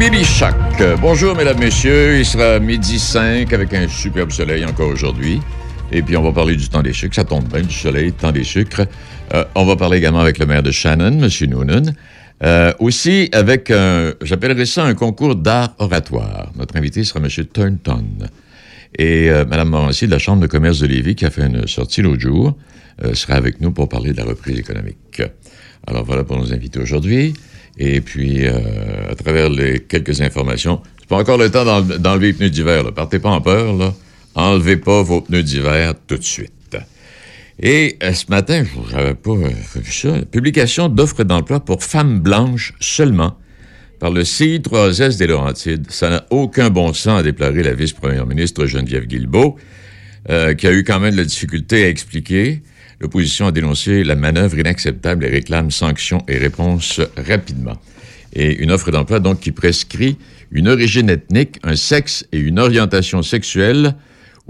Billy Shack. Bonjour, mesdames, messieurs. Il sera midi 5 avec un superbe soleil encore aujourd'hui. Et puis, on va parler du temps des sucres. Ça tombe bien, du soleil, temps des sucres. Euh, on va parler également avec le maire de Shannon, M. Noonan. Euh, aussi avec, un, j'appellerais ça un concours d'art oratoire. Notre invité sera M. Turnton. Et euh, Mme Morancy de la Chambre de commerce de Lévis, qui a fait une sortie l'autre jour, sera avec nous pour parler de la reprise économique. Alors voilà pour nos invités aujourd'hui. Et puis, euh, à travers les quelques informations, c'est pas encore le temps d'enlever les pneus d'hiver. Partez pas en peur. Là. Enlevez pas vos pneus d'hiver tout de suite. Et euh, ce matin, je n'avais pas vu ça, publication d'offres d'emploi pour femmes blanches seulement par le CI3S des Laurentides. Ça n'a aucun bon sens, a déploré la vice-première ministre Geneviève Guilbeault, euh, qui a eu quand même de la difficulté à expliquer. L'opposition a dénoncé la manœuvre inacceptable et réclame sanctions et réponses rapidement. Et une offre d'emploi, donc, qui prescrit une origine ethnique, un sexe et une orientation sexuelle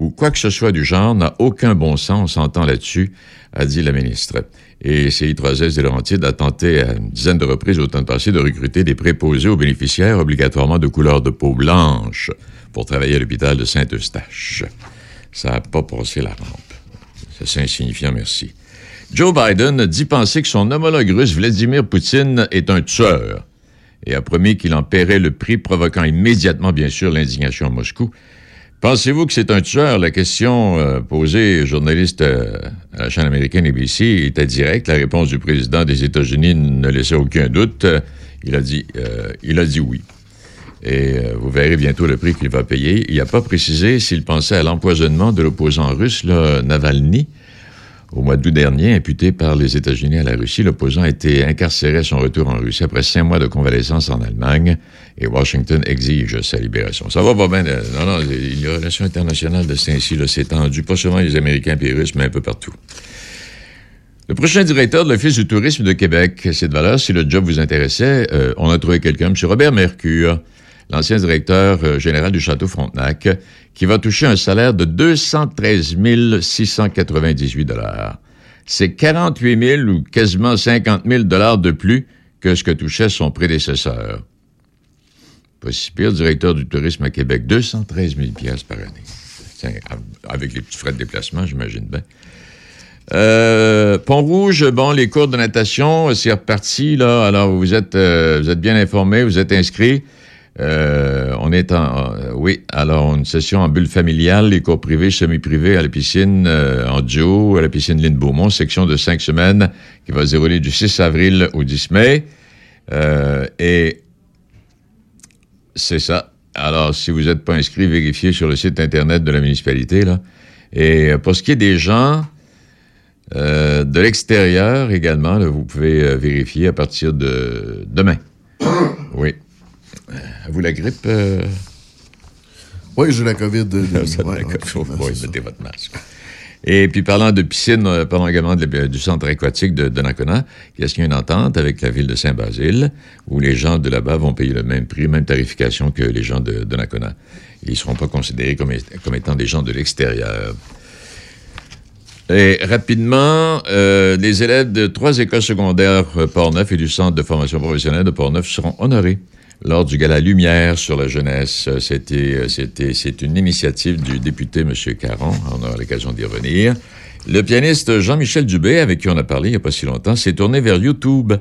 ou quoi que ce soit du genre n'a aucun bon sens, on s'entend là-dessus, a dit la ministre. Et CI3S des Laurentides a tenté à une dizaine de reprises au temps passé de recruter des préposés aux bénéficiaires obligatoirement de couleur de peau blanche pour travailler à l'hôpital de Saint-Eustache. Ça n'a pas passé la rampe. C'est insignifiant, merci. Joe Biden dit penser que son homologue russe Vladimir Poutine est un tueur et a promis qu'il en paierait le prix, provoquant immédiatement, bien sûr, l'indignation à Moscou. Pensez-vous que c'est un tueur? La question euh, posée journaliste euh, à la chaîne américaine ABC était directe. La réponse du président des États-Unis ne laissait aucun doute. il a dit, euh, il a dit oui. Et vous verrez bientôt le prix qu'il va payer. Il n'a pas précisé s'il pensait à l'empoisonnement de l'opposant russe, Navalny, au mois d'août dernier, imputé par les États-Unis à la Russie, l'opposant a été incarcéré à son retour en Russie après cinq mois de convalescence en Allemagne et Washington exige sa libération. Ça va pas bien. Euh, non, non, les relations internationales de Saint-Cy, c'est tendu, pas seulement les Américains et les Russes, mais un peu partout. Le prochain directeur de l'Office du tourisme de Québec, c'est de valeur. Si le job vous intéressait, euh, on a trouvé quelqu'un, M. Robert Mercure, l'ancien directeur euh, général du Château Frontenac, qui va toucher un salaire de 213 698 C'est 48 000 ou quasiment 50 000 de plus que ce que touchait son prédécesseur. Pas si pire, directeur du tourisme à Québec, 213 000 par année. avec les petits frais de déplacement, j'imagine bien. Euh, Pont-Rouge, bon, les cours de natation, c'est reparti, là. Alors, vous êtes, euh, vous êtes bien informé, vous êtes inscrit. Euh, on est en, euh, oui, alors une session en bulle familiale, les cours privés, semi-privés à la piscine euh, en duo, à la piscine Lynn Beaumont, section de cinq semaines qui va se dérouler du 6 avril au 10 mai. et c'est ça. Alors, si vous n'êtes pas inscrit, vérifiez sur le site Internet de la municipalité. Là. Et pour ce qui est des gens de l'extérieur également, vous pouvez vérifier à partir de demain. Oui. Euh, vous la grippe? Euh? Oui, j'ai la COVID. De, ouais, mettez votre masque. Et puis, parlant de piscine, euh, parlons également du centre aquatique de Donnacona, il y a signé une entente avec la ville de Saint-Basile, où les gens de là-bas vont payer le même prix, même tarification que les gens de Donnacona. Ils ne seront pas considérés comme, étant des gens de l'extérieur. Et rapidement, les élèves de trois écoles secondaires Port-Neuf et du Centre de formation professionnelle de Port-Neuf seront honorés lors du gala Lumière sur la jeunesse. C'était, c'était, c'est une initiative du député M. Caron. On aura l'occasion d'y revenir. Le pianiste Jean-Michel Dubé, avec qui on a parlé il n'y a pas si longtemps, s'est tourné vers YouTube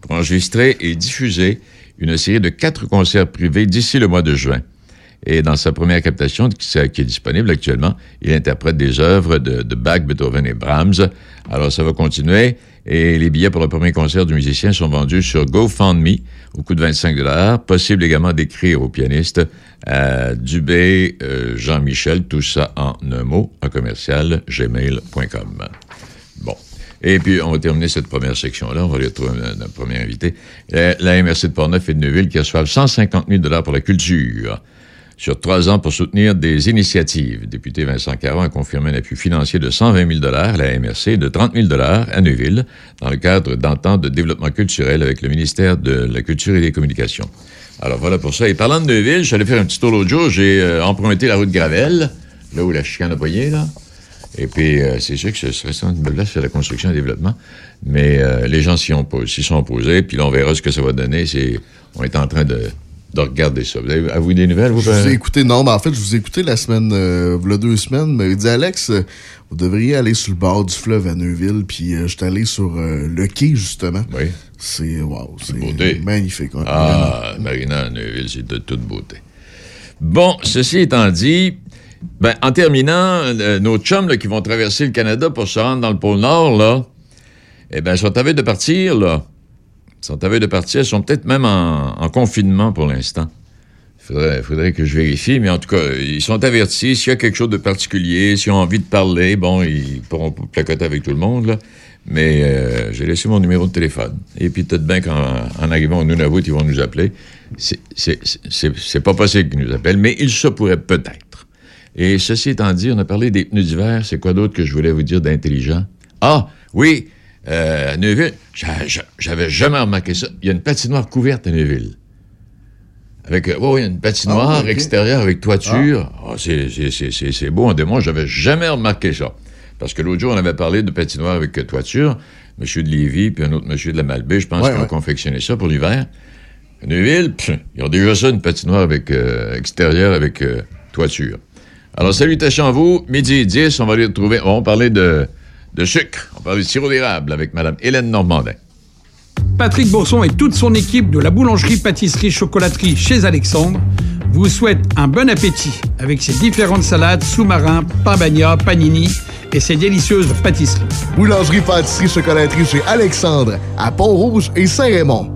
pour enregistrer et diffuser une série de quatre concerts privés d'ici le mois de juin. Et dans sa première captation, qui est disponible actuellement, il interprète des œuvres de, Bach, Beethoven et Brahms. Alors, ça va continuer. Et les billets pour le premier concert du musicien sont vendus sur GoFundMe au coût de 25 Possible également d'écrire au pianiste à Dubé euh, Jean-Michel, tout ça en un mot, en commercial, gmail.com. Bon. Et puis, on va terminer cette première section-là. On va aller retrouver notre premier invité. La, MRC de Portneuf et de Neuville qui reçoivent 150 000 pour la culture sur trois ans pour soutenir des initiatives. Député Vincent Caron a confirmé un appui financier de 120 000 à la MRC et de 30 000 à Neuville dans le cadre d'entente de développement culturel avec le ministère de la Culture et des Communications. Alors voilà pour ça. Et parlant de Neuville, je suis faire un petit tour l'autre jour. J'ai euh, emprunté la route Gravel, là où la chicane a poigné, là. Et puis, euh, c'est sûr que ce serait ça, là, c'est la construction et le développement. Mais euh, les gens s'y, ont, s'y sont opposés, puis là, on verra ce que ça va donner. On est en train de de regarder ça. Vous avez, avez des nouvelles, vous? Je vous ai écouté, non, mais en fait, je vous ai écouté la semaine, euh, il y a deux semaines, mais il dit Alex, euh, vous devriez aller sur le bord du fleuve à Neuville, puis euh, je suis allé sur euh, le quai, justement. Oui. C'est, wow, c'est magnifique. ouais, Ah, Marina à Neuville, c'est de toute beauté. Bon, ceci étant dit, ben, en terminant, euh, nos chums là, qui vont traverser le Canada pour se rendre dans le pôle Nord, là, eh bien, sont à veille de partir, là. Ils sont à veille de partir. Ils sont peut-être même en, en confinement pour l'instant. Il faudrait, que je vérifie, mais en tout cas, ils sont avertis. S'il y a quelque chose de particulier, s'ils ont envie de parler, bon, ils pourront placoter avec tout le monde. Mais euh, j'ai laissé mon numéro de téléphone. Et puis peut-être bien qu'en en arrivant au Nunavut, ils vont nous appeler. C'est- pas possible qu'ils nous appellent, mais il se pourrait peut-être. Et ceci étant dit, on a parlé des pneus d'hiver. C'est quoi d'autre que je voulais vous dire d'intelligent? Ah, oui, euh, à Neuville, j'a- j'a- j'avais jamais remarqué ça. Il y a une patinoire couverte à Neuville. Avec, euh, oui, une patinoire Ah, extérieure avec toiture. Ah, c'est- c'est- beau. En moi, j'avais jamais remarqué ça. Parce que l'autre jour, on avait parlé de patinoire avec euh, toiture. Monsieur de Lévis, puis un autre monsieur de la Malbaie, je pense, Ouais, qui ont ouais. confectionné ça pour l'hiver. À Neuville, pff, ils ont déjà ça, une patinoire avec, euh, extérieure avec euh, toiture. Alors, salutations à vous. Midi 10, on va aller retrouver, on va parler de, de sucre. On va parler de sirop d'érable avec Mme Hélène Normandin. Patrick Bourson et toute son équipe de la boulangerie, pâtisserie, chocolaterie chez Alexandre vous souhaitent un bon appétit avec ses différentes salades, sous-marins, pain bagna, panini et ses délicieuses pâtisseries. Boulangerie, pâtisserie, chocolaterie chez Alexandre, à Pont-Rouge et Saint-Raymond.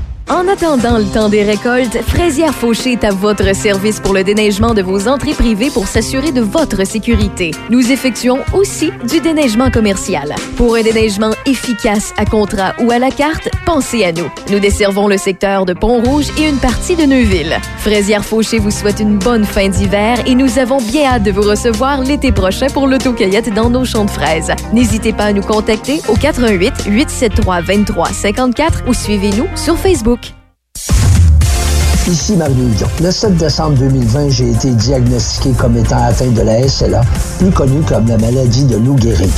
En attendant le temps des récoltes, Fraisière Fauché est à votre service pour le déneigement de vos entrées privées pour s'assurer de votre sécurité. Nous effectuons aussi du déneigement commercial. Pour un déneigement efficace à contrat ou à la carte, pensez à nous. Nous desservons le secteur de Pont-Rouge et une partie de Neuville. Fraisière Fauché vous souhaite une bonne fin d'hiver et nous avons bien hâte de vous recevoir l'été prochain pour l'autocueillette dans nos champs de fraises. N'hésitez pas à nous contacter au 88 873 23 54 ou suivez-nous sur Facebook. Ici Mario Hudon. Le 7 décembre 2020, j'ai été diagnostiqué comme étant atteint de la SLA, plus connue comme la maladie de Lou Gehrig,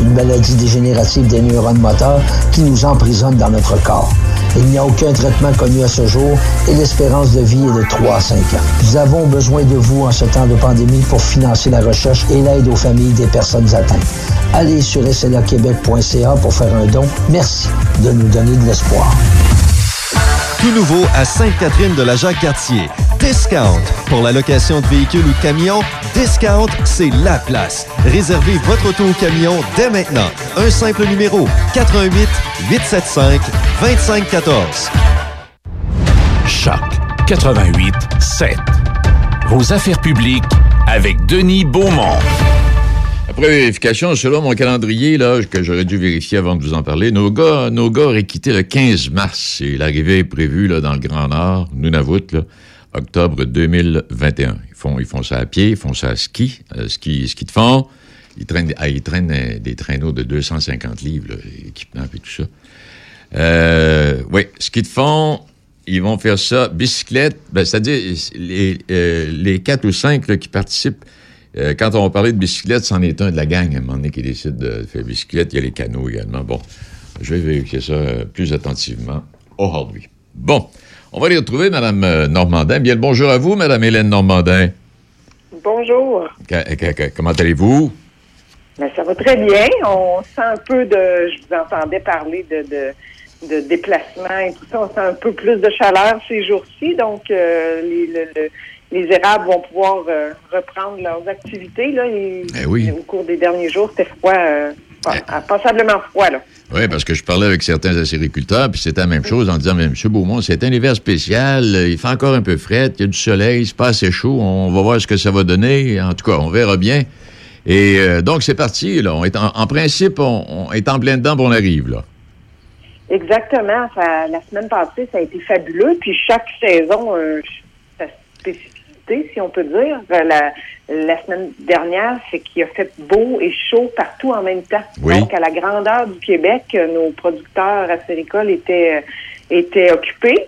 une maladie dégénérative des neurones moteurs qui nous emprisonne dans notre corps. Il n'y a aucun traitement connu à ce jour et l'espérance de vie est de 3 à 5 ans. Nous avons besoin de vous en ce temps de pandémie pour financer la recherche et l'aide aux familles des personnes atteintes. Allez sur slaquebec.ca pour faire un don. Merci de nous donner de l'espoir. Tout nouveau à Sainte-Catherine de la Jacques-Cartier. Discount. Pour la location de véhicules ou de camions, Discount, c'est la place. Réservez votre auto ou camion dès maintenant. Un simple numéro 88 875 2514. Choc 88 7. Vos affaires publiques avec Denis Beaumont. Après vérification, selon mon calendrier, là, que j'aurais dû vérifier avant de vous en parler, nos gars, nos gars auraient quitté le 15 mars et l'arrivée est prévue là, dans le Grand Nord, Nunavut, octobre 2021. Ils font, ils font ça à pied, ils font ça à ski, euh, ski, ski de fond. Ils traînent, ah, ils traînent des traîneaux de 250 livres, équipement et tout ça. Euh, oui, ski de fond, ils vont faire ça. Bicyclette, ben, c'est-à-dire les, euh, les quatre ou cinq qui participent. Euh, quand on va parler de bicyclette, c'en est un de la gang à un moment donné qui décide de faire bicyclette. Il y a les canots également. Bon, je vais vérifier ça euh, plus attentivement aujourd'hui. Bon, on va aller retrouver Mme euh, Normandin. Bien le bonjour à vous, Mme Hélène Normandin. Bonjour. Comment allez-vous? Ben, ça va très bien. On sent un peu de. Je vous entendais parler de, de, de déplacement et tout ça. On sent un peu plus de chaleur ces jours-ci. Donc, euh, les, le- le- les érables vont pouvoir euh, reprendre leurs activités. Là, et, Eh oui. Au cours des derniers jours, c'était froid, euh, pas- passablement froid. Là. Oui, parce que je parlais avec certains acériculteurs, puis c'était la même chose en disant, mais M. Beaumont, c'est un hiver spécial, euh, il fait encore un peu frais, il y a du soleil, c'est pas assez chaud, on va voir ce que ça va donner. En tout cas, on verra bien. Et euh, donc, c'est parti, là. On est en, en principe, on, on est en plein dedans, puis on arrive, là. Exactement. Ça, la semaine passée, ça a été fabuleux. Puis chaque saison, euh, sa si on peut dire. Euh, La, la semaine dernière, c'est qu'il a fait beau et chaud partout en même temps. Oui. Donc, à la grandeur du Québec, euh, nos producteurs acéricoles étaient, étaient occupés.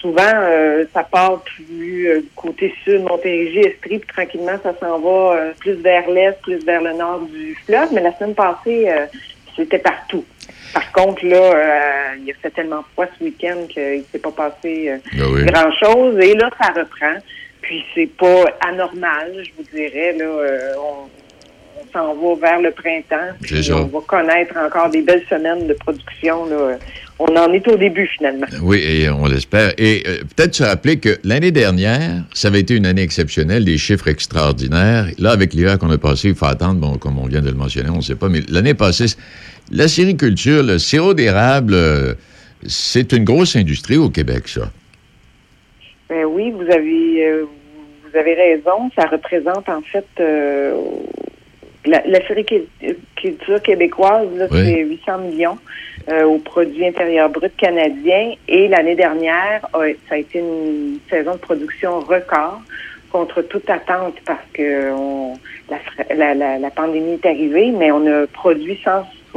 Souvent, euh, ça part plus euh, côté sud, Montérégie, Estrie, puis tranquillement, ça s'en va euh, plus vers l'est, plus vers le nord du fleuve. Mais la semaine passée, euh, c'était partout. Par contre, là, euh, il a fait tellement froid ce week-end qu'il ne s'est pas passé euh, Ah oui. grand-chose. Et là, ça reprend. Puis c'est pas anormal, je vous dirais. Là, euh, on, on s'en va vers le printemps. Puis on va connaître encore des belles semaines de production. Là. On en est au début, finalement. Oui, et on l'espère. Et euh, peut-être se rappeler que l'année dernière, ça avait été une année exceptionnelle, des chiffres extraordinaires. Là, avec l'hiver qu'on a passé, il faut attendre, bon, comme on vient de le mentionner, on ne sait pas, mais l'année passée, la sériculture, le sirop d'érable, euh, c'est une grosse industrie au Québec, ça. Ben oui, vous avez euh, vous avez raison. Ça représente en fait euh, la, la sériculture québécoise, là, Oui. c'est 800 millions euh, au produit intérieur brut canadien. Et l'année dernière, ça a été une saison de production record contre toute attente parce que on- la, la, la, pandémie est arrivée, mais on a produit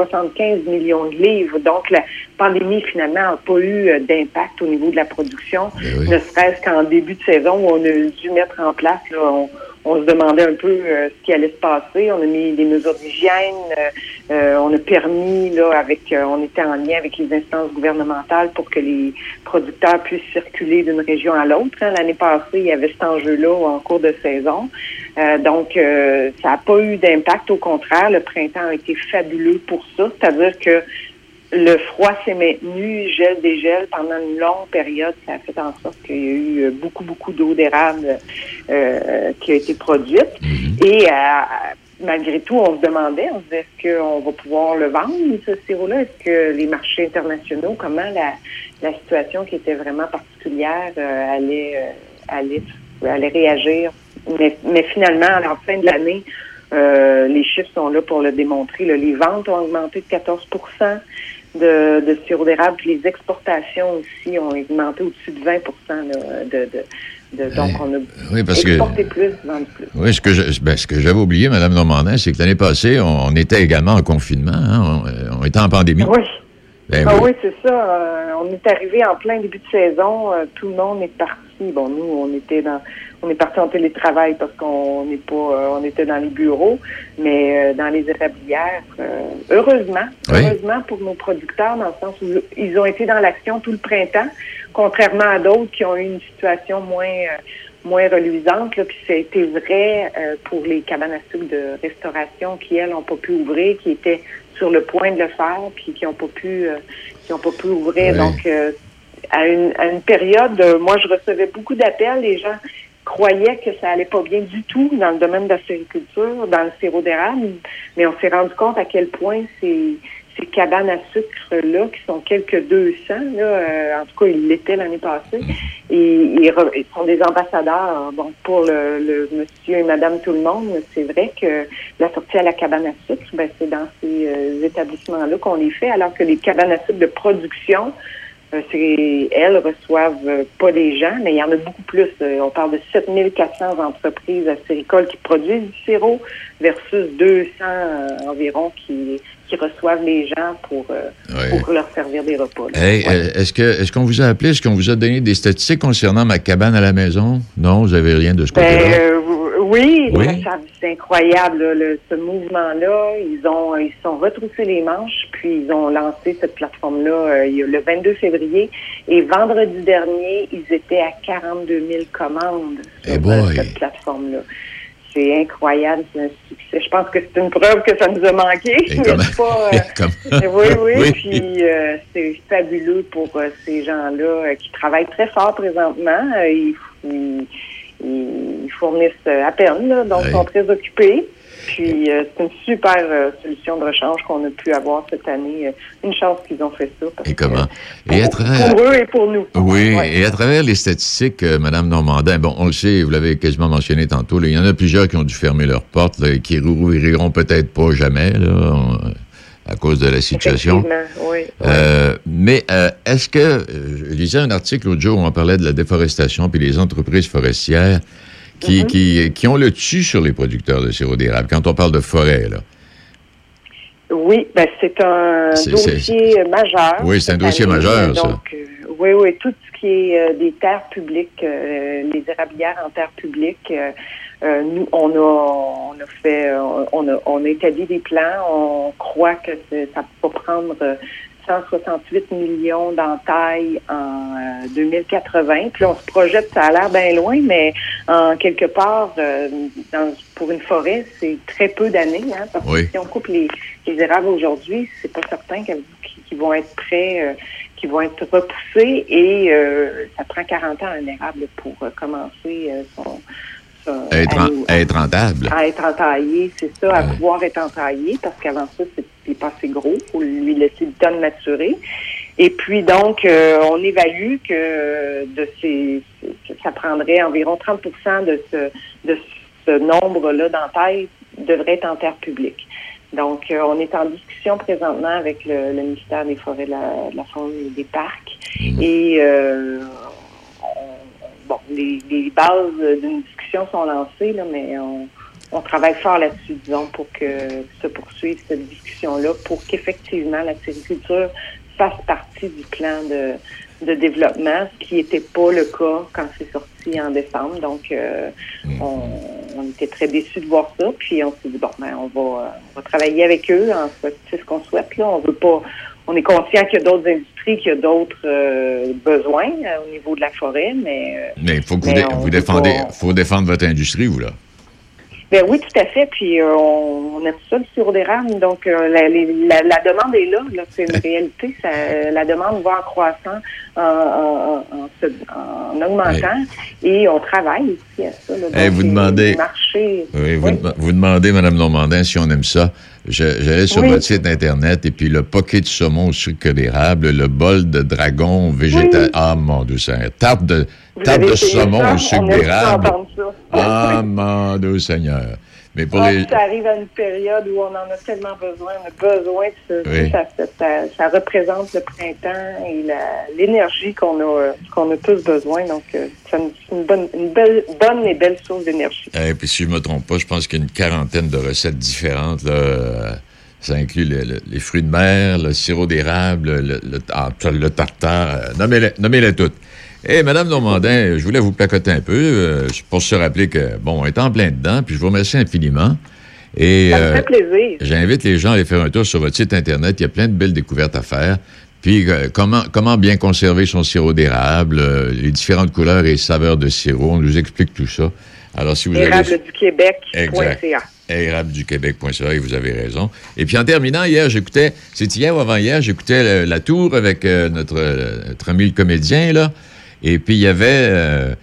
175 millions de livres. Donc la pandémie finalement n'a pas eu euh, d'impact au niveau de la production oui. ne serait-ce qu'en début de saison où on a dû mettre en place, là, on, on se demandait un peu euh, ce qui allait se passer. On a mis des mesures d'hygiène, euh, euh, on a permis, là, avec, on était en lien avec les instances gouvernementales pour que les producteurs puissent circuler d'une région à l'autre. hein. L'année passée, il y avait cet enjeu-là en cours de saison. Euh, donc, euh, ça n'a pas eu d'impact. Au contraire, le printemps a été fabuleux pour ça. C'est-à-dire que le froid s'est maintenu, gel dégel pendant une longue période. Ça a fait en sorte qu'il y a eu euh, beaucoup, beaucoup d'eau d'érable euh, qui a été produite. Et euh, malgré tout, on se demandait, on se disait, est-ce qu'on va pouvoir le vendre, ce sirop-là? Est-ce que les marchés internationaux, comment la, la situation qui était vraiment particulière euh, allait, allait, allait réagir? Mais, mais finalement, à la fin de l'année, euh, les chiffres sont là pour le démontrer. là. Les ventes ont augmenté de 14 de, de sirop d'érable, puis les exportations aussi ont augmenté au-dessus de 20 là, de, de, de- donc on a Oui, parce que- plus, vendu plus. Oui, ce que je- ben, ce que j'avais oublié, Mme Normandin, c'est que l'année passée, on, on était également en confinement. hein. on, on était en pandémie. Oui. Ben ah oui. oui, c'est ça. Euh, on est arrivé en plein début de saison. euh, tout le monde est parti. Bon, nous, on était dans, on est parti en télétravail parce qu'on n'est pas, euh, on était dans les bureaux, mais euh, dans les érablières. euh, heureusement, Oui. heureusement pour nos producteurs, dans le sens où ils ont été dans l'action tout le printemps, contrairement à d'autres qui ont eu une situation moins. moins reluisante, là, puis ça a été vrai euh, pour les cabanes à sucre de restauration qui, elles, n'ont pas pu ouvrir, qui étaient sur le point de le faire, puis qui n'ont pas pu euh, qui ont pas pu ouvrir. Oui. Donc, euh, à, une, à une période, euh, moi, je recevais beaucoup d'appels. Les gens croyaient que ça allait pas bien du tout dans le domaine de la sériculture, dans le sirop d'érable, mais on s'est rendu compte à quel point ces, ces cabanes à sucre-là, qui sont quelques 200, là, euh, en tout cas, ils l'étaient l'année passée, et ils, ils sont des ambassadeurs bon, pour le, le monsieur et madame tout le monde. C'est vrai que la sortie à la cabane à sucre, ben, c'est dans ces euh, établissements-là qu'on les fait, alors que les cabanes à sucre de production, elles reçoivent euh, pas des gens, mais il y en a beaucoup plus. Euh, on parle de 7400 entreprises acéricoles qui produisent du sirop versus 200 euh, environ qui, qui reçoivent les gens pour, euh, pour leur servir des repas. là. Hey, Ouais. euh, est-ce que est-ce qu'on vous a appelé, est-ce qu'on vous a donné des statistiques concernant ma cabane à la maison? Non, vous avez rien de ce Ben, côté-là? euh, oui, c'est incroyable, là, le- ce mouvement-là. Ils ont ils se sont retroussés les manches, puis ils ont lancé cette plateforme-là euh, le 22 février. Et vendredi dernier, ils étaient à 42 000 commandes sur Eh euh, boy. cette plateforme-là. C'est incroyable, c'est un succès. Je pense que c'est une preuve que ça nous a manqué. Pas, euh, Comme- oui, oui, Oui. puis euh, c'est fabuleux pour euh, ces gens-là euh, qui travaillent très fort présentement. Euh, ils, ils- ils fournissent euh, à peine, là, donc Oui. sont très occupés. Puis euh, c'est une super euh, solution de rechange qu'on a pu avoir cette année. Euh, Une chance qu'ils ont fait ça. Et que comment? Et à travers- pour eux et pour nous. Oui, Ouais. et à travers les statistiques, euh, Madame Normandin, bon, on le sait, vous l'avez quasiment mentionné tantôt, il y en a plusieurs qui ont dû fermer leurs portes, là, et qui rouvriront peut-être pas jamais, là, on- à cause de la situation. Oui. Euh, mais euh, est-ce que, euh, je lisais un article l'autre jour où on parlait de la déforestation puis les entreprises forestières qui, Mm-hmm. qui, qui ont le dessus sur les producteurs de sirop d'érable, quand on parle de forêt, là. Oui, ben c'est un dossier majeur. Oui, c'est un dossier année. majeur, ça. Donc, euh, oui, oui, tout ce qui est des terres publiques, les érablières en terre publique, euh, nous, on a, on a fait, on a, on a établi des plans. On croit que ça peut prendre 168 millions d'entailles en 2080. Puis on se projette, ça a l'air bien loin, mais en quelque part, dans, pour une forêt, c'est très peu d'années. Hein, parce que si on coupe les, les érables aujourd'hui, c'est pas certain qu'ils vont être prêts qui vont être repoussés et euh, ça prend ans à un érable pour euh, commencer euh, être, à, être rentable. À être entaillé, c'est ça, à pouvoir être entaillé, parce qu'avant ça, c'est pas assez gros. Il faut lui laisser le temps de maturer. Et puis donc, on évalue que de ces, ça prendrait environ 30 de ce, de ce nombre-là d'entailles devrait être en terre publique. Donc, euh, on est en discussion présentement avec le, ministère des Forêts, de la, Faune et des Parcs. Mhm. Et euh, bon, les, bases d'une discussion sont lancées, là, mais on, travaille fort là-dessus, disons, pour que se poursuive cette discussion-là, pour qu'effectivement la sériculture fasse partie du plan de, de développement, ce qui n'était pas le cas quand c'est sorti en décembre. Donc, euh, mm. on, était très déçus de voir ça. Puis on s'est dit bon, ben, on va, on va travailler avec eux. C'est ce qu'on souhaite. Là, on veut pas. On est conscient qu'il y a d'autres industries, qu'il y a d'autres euh, besoins euh, au niveau de la forêt, mais. mais il faut que vous, vous défendez, faut défendre votre industrie, vous là. Ben oui, tout à fait. Puis euh, on, aime ça le sirop d'érable. Donc euh, la, la, demande est là. là. C'est une réalité. Ça, la demande va en croissant, en, en, en, augmentant. Et on travaille aussi à ça. Là, vous demandez. oui, vous, vous, demandez, Mme Normandin, si on aime ça. J'allais sur votre site Internet et puis le poké de saumon au sucre d'érable, le bol de dragon végétal. Ah, mon Dieu, c'est tarte de, tarte de saumon au sucre d'érable. Ah, mon Dieu Seigneur. Mais pour ah, les... Ça arrive à une période où on en a tellement besoin. On a besoin de ça, ça, ça, représente le printemps et l'énergie qu'on a, qu'on a tous besoin. Donc, euh, c'est une, bonne, une belle, bonne et belle source d'énergie. Et puis, si je ne me trompe pas, je pense qu'il y a une quarantaine de recettes différentes. Là. Ça inclut les fruits de mer, le sirop d'érable, le, le, ah, tartare. Nommez-les nommez toutes. Eh, Madame Normandin, je voulais vous placoter un peu euh, pour se rappeler que, bon, on est en plein dedans, puis je vous remercie infiniment. Et, Ça me fait euh, plaisir. J'invite les gens à aller faire un tour sur votre site Internet. Il y a plein de belles découvertes à faire. Puis, euh, comment, comment bien conserver son sirop d'érable, les différentes couleurs et saveurs de sirop. On nous explique tout ça. Alors, si vous Érable du Québec.ca. Érable du Québec.ca, et vous avez raison. Et puis, en terminant, hier, j'écoutais, c'est hier ou avant-hier, j'écoutais la tour avec notre, notre ami le comédien, là. Et puis, il y avait... Euh,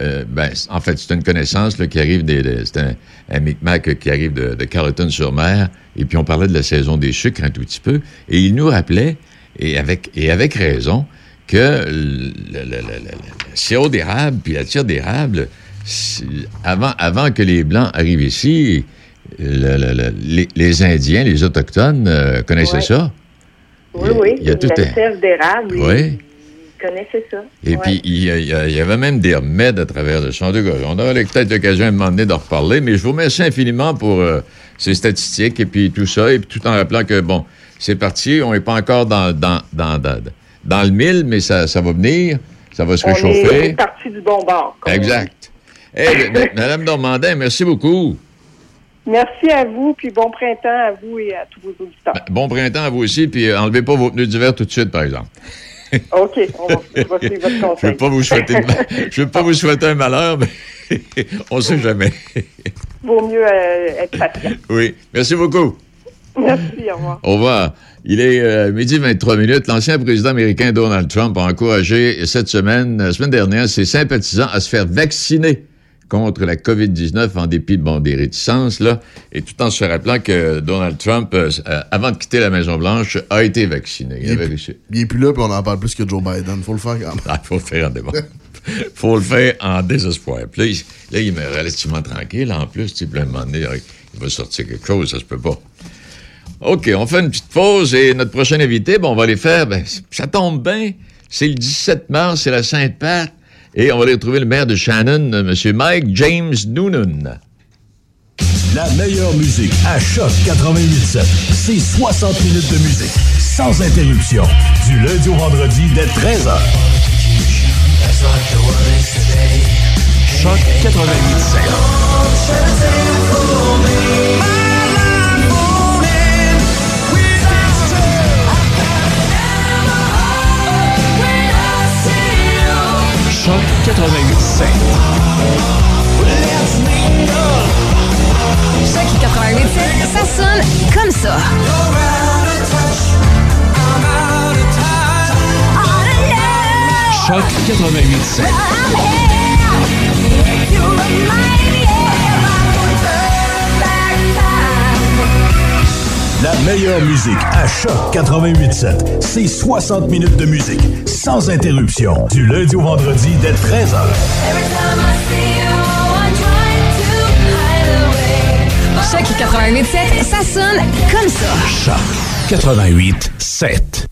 euh, ben, en fait, c'est une connaissance là, qui arrive des. c'est un, un, Micmac qui arrive de, de Carleton-sur-Mer. Et puis, on parlait de la saison des sucres un tout petit peu. Et il nous rappelait, et avec, et avec raison, que le, le, sirop d'érable puis la tire d'érable, avant, avant que les Blancs arrivent ici, les, les, Indiens, les Autochtones euh, connaissaient ça. Oui, oui. Il y a tout la d'érable. Oui connaissais ça. Et puis, il y, avait même des remèdes à travers le champ de gauche. On aura peut-être l'occasion à un moment donné d'en reparler, mais je vous remercie infiniment pour euh, ces statistiques et puis tout ça, et puis tout en rappelant que, bon, c'est parti, on n'est pas encore dans, dans, dans, dans, le mille, mais ça, ça va venir, ça va se réchauffer. C'est parti du bon bord. Exact. Hey, Madame Normandin, merci beaucoup. Merci à vous, puis bon printemps à vous et à tous vos auditeurs. Ben, bon printemps à vous aussi, puis euh, enlevez pas vos pneus d'hiver tout de suite, par exemple. OK, on va, suivre votre conseil. Je ne veux pas vous souhaiter, je veux pas vous souhaiter un malheur, mais on ne sait jamais. Vaut mieux euh, être patient. Oui, merci beaucoup. Merci, au revoir. Au revoir. Il est euh, midi 23 minutes. L'ancien président américain Donald Trump a encouragé cette semaine, la semaine dernière, ses sympathisants à se faire vacciner contre la COVID-19 en dépit de bon, des réticences, là, et tout en se rappelant que Donald Trump, euh, euh, avant de quitter la Maison-Blanche, a été vacciné. Il, il, est plus là, puis on en parle plus que Joe Biden. faut le faire quand même. Ah, faut le faire en débat. faut le faire en désespoir. Puis là, il, là, relativement tranquille. En plus, tu un moment donné, il va sortir quelque chose, ça se peut pas. OK, on fait une petite pause et notre prochain invité, bon, on va aller faire, ben, ça tombe bien, c'est le 17 mars, c'est la Sainte-Pâte. Et on va aller retrouver le maire de Shannon, M. Mike James Noonan. La meilleure musique à Choc 88.7. C'est 60 minutes de musique, sans interruption, du lundi au vendredi dès 13h. Choc 88.7. Choc 88.7. Choc 88.7, ça sonne comme ça. Choc 88.7. La meilleure musique à Choc 88.7. C'est 60 minutes de musique sans interruption. Du lundi au vendredi dès 13h. Choc 88.7, ça sonne comme ça. Choc 88.7.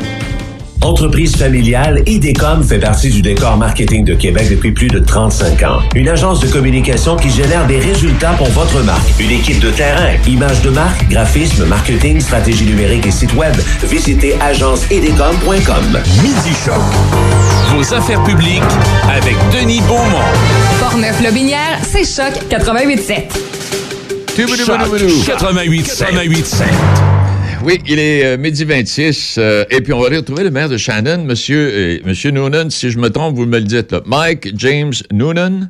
Entreprise familiale, IDECOM fait partie du décor marketing de Québec depuis plus de 35 ans. Une agence de communication qui génère des résultats pour votre marque. Une équipe de terrain, images de marque, graphisme, marketing, stratégie numérique et site web. Visitez agenceidecom.com. Midi Choc. Vos affaires publiques avec Denis Beaumont. Portneuf-Lobinière, c'est Choc 88.7. Choc 88.7. 88.7. Oui, il est euh, midi 26. euh, et puis, on va retrouver le maire de Shannon, monsieur, euh, monsieur Noonan. Si je me trompe, vous me le dites. Là. Mike James Noonan?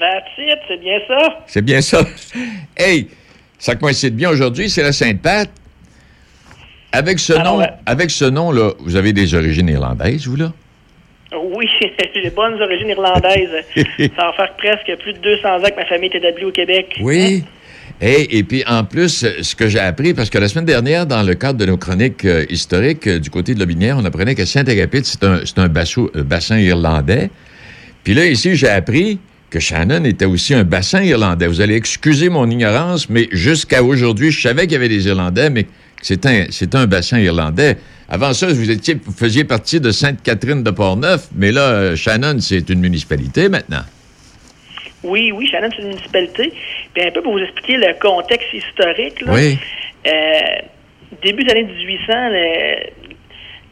That's it, c'est bien ça? C'est bien ça. Hey, ça coïncide bien aujourd'hui, c'est la Sainte-Pat. Avec ce Alors, nom, euh, avec ce nom-là, vous avez des origines irlandaises, vous, là? Oui, j'ai bonnes origines irlandaises. ça va faire presque plus de 200 ans que ma famille est établie au Québec. Oui. Et, puis, en plus, ce que j'ai appris, parce que la semaine dernière, dans le cadre de nos chroniques euh, historiques euh, du côté de Lobinière, on apprenait que Saint-Agapit, c'est un, euh, bassin irlandais. Puis là, ici, j'ai appris que Shannon était aussi un bassin irlandais. Vous allez excuser mon ignorance, mais jusqu'à aujourd'hui, je savais qu'il y avait des Irlandais, mais c'est un, un bassin irlandais. Avant ça, vous, étiez, vous faisiez partie de Sainte-Catherine de Portneuf, mais là, Shannon, c'est une municipalité maintenant. Oui, oui, Shannon, c'est une municipalité. Puis un peu pour vous expliquer le contexte historique, là, Oui. euh, début des années 1800, le,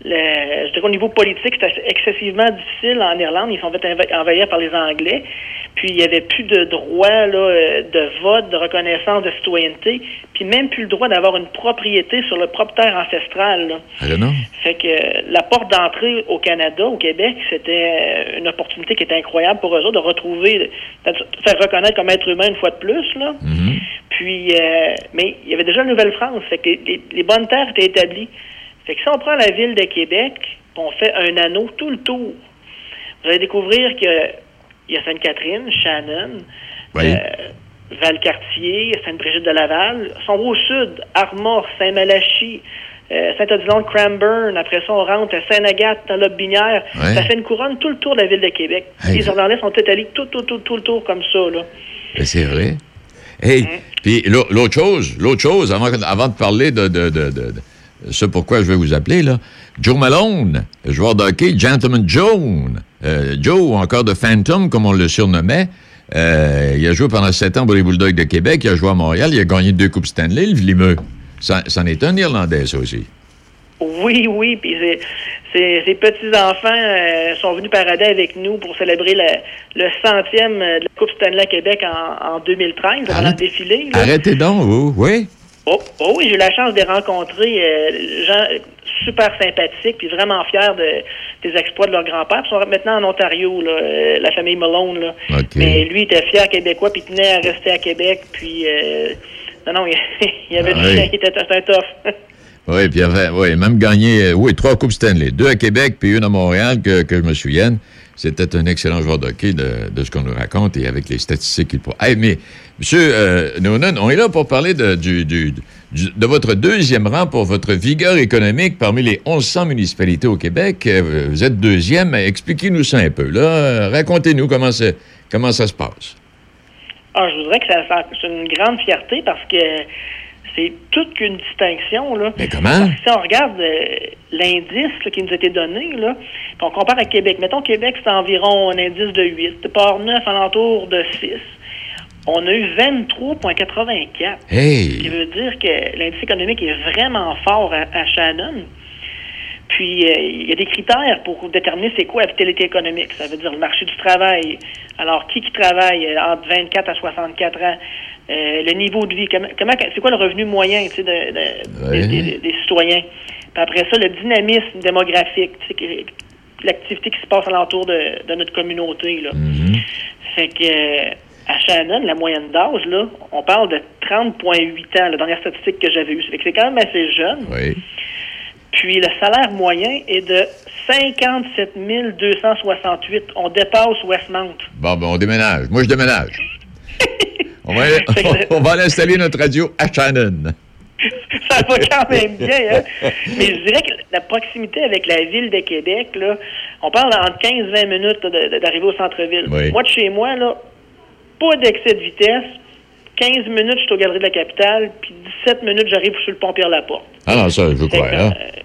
le- je dirais au niveau politique, c'était excessivement difficile en Irlande. Ils sont fait enva- envahir par les Anglais. Puis il n'y avait plus de droit là, euh, de vote, de reconnaissance de citoyenneté, puis même plus le droit d'avoir une propriété sur le propre terre ancestrale. là. Don't know. Fait que la porte d'entrée au Canada, au Québec, c'était euh, une opportunité qui était incroyable pour eux autres de retrouver, de se faire reconnaître comme être humain une fois de plus. Là. Puis, euh, mais il y avait déjà la Nouvelle-France. Fait que les, les bonnes terres étaient établies. Fait que si on prend la ville de Québec, on fait un anneau tout le tour, vous allez découvrir que il y a Sainte-Catherine, Shannon, Oui. euh, Valcartier, Sainte-Brigitte de Laval. sont au sud, Armor, Saint-Malachie, euh, Saint-Odilon, Cranbourne. Après ça, on rentre à Saint-Agathe, dans l'Aubinière. Ouais. Ça fait une couronne tout le tour de la ville de Québec. Hey. Les Irlandais sont étalés tout, tout, tout, tout le tour comme ça. Là. Ben, c'est vrai. Hey, puis l'au- l'autre chose, l'autre chose, avant, avant de parler de, de, de, de- de ce pourquoi je vais vous appeler, là, Joe Malone, joueur de hockey, Gentleman Joan, euh, Joe, encore de Phantom, comme on le surnommait, euh, il a joué pendant sept ans pour les Bulldogs de Québec, il a joué à Montréal, il a gagné deux Coupes Stanley, le Vlimeux. Ça, c'en est un Irlandais, ça aussi. Oui, oui, puis c'est- c'est- ses petits-enfants euh, sont venus parader avec nous pour célébrer le centième de la Coupe Stanley à Québec en, en 2013, pendant le défilé. là. Arrêtez donc, vous, oui? Oh, oh oui, j'ai eu la chance de rencontrer euh, gens super sympathiques puis vraiment fiers de, des exploits de leur grand-père. Ils sont maintenant en Ontario, là, euh, la famille Malone. Là. Mais lui, il était fier québécois puis il tenait à rester à Québec. Puis, euh, non, non, il, il avait Ah du oui. il était un tough. Oui, puis enfin, oui, même gagné, euh, oui, trois Coupes Stanley. Deux à Québec, puis une à Montréal, que, que je me souvienne. C'était un excellent joueur de hockey de, ce qu'on nous raconte et avec les statistiques qu'il faut. Hey, mais, monsieur euh, Noonan, on est là pour parler de, votre deuxième rang pour votre vigueur économique parmi les 1100 municipalités au Québec. Euh, Vous êtes deuxième. Expliquez-nous ça un peu. Là, racontez-nous comment, ça se passe. Ah, je voudrais que ça, ça- c'est une grande fierté parce que c'est toute qu'une distinction. Là. Mais comment? Parce que si on regarde euh, l'indice qui nous a été donné, là, on compare à Québec. Mettons, Québec, c'est environ un indice de 8. Port-Neuf, alentour de 6. On a eu 23,84. Hey! Ce qui veut dire que l'indice économique est vraiment fort à, à Shannon. Puis, euh, il y a des critères pour déterminer c'est quoi la vitalité économique. Ça veut dire le marché du travail. Alors, qui qui travaille euh, entre 24 à 64 ans? Euh, le niveau de vie. Comment, c'est quoi le revenu moyen tu sais, de- de- Ouais. des, citoyens? Puis après ça, le dynamisme démographique. L'activité qui se passe alentour de, de notre communauté. Là. Fait que euh, à Shannon, la moyenne d'âge, là, on parle de 30,8 ans, la dernière statistique que j'avais eue. C'est quand même assez jeune. Oui. Puis le salaire moyen est de 57 268. On dépasse Westmount. Bon, ben, on déménage. Moi, je déménage. on, va aller, on va aller installer notre radio à Shannon. Ça va quand même bien, hein? Mais je dirais que la proximité avec la ville de Québec, là, on parle entre 15-20 minutes d'arriver au centre-ville. Oui. Moi, de chez moi, là, pas d'excès de vitesse. 15 minutes, je suis aux Galeries de la Capitale, puis 17 minutes, j'arrive sur le pont Pierre-Laporte. Ah non, ça, je veux croire. hein? euh,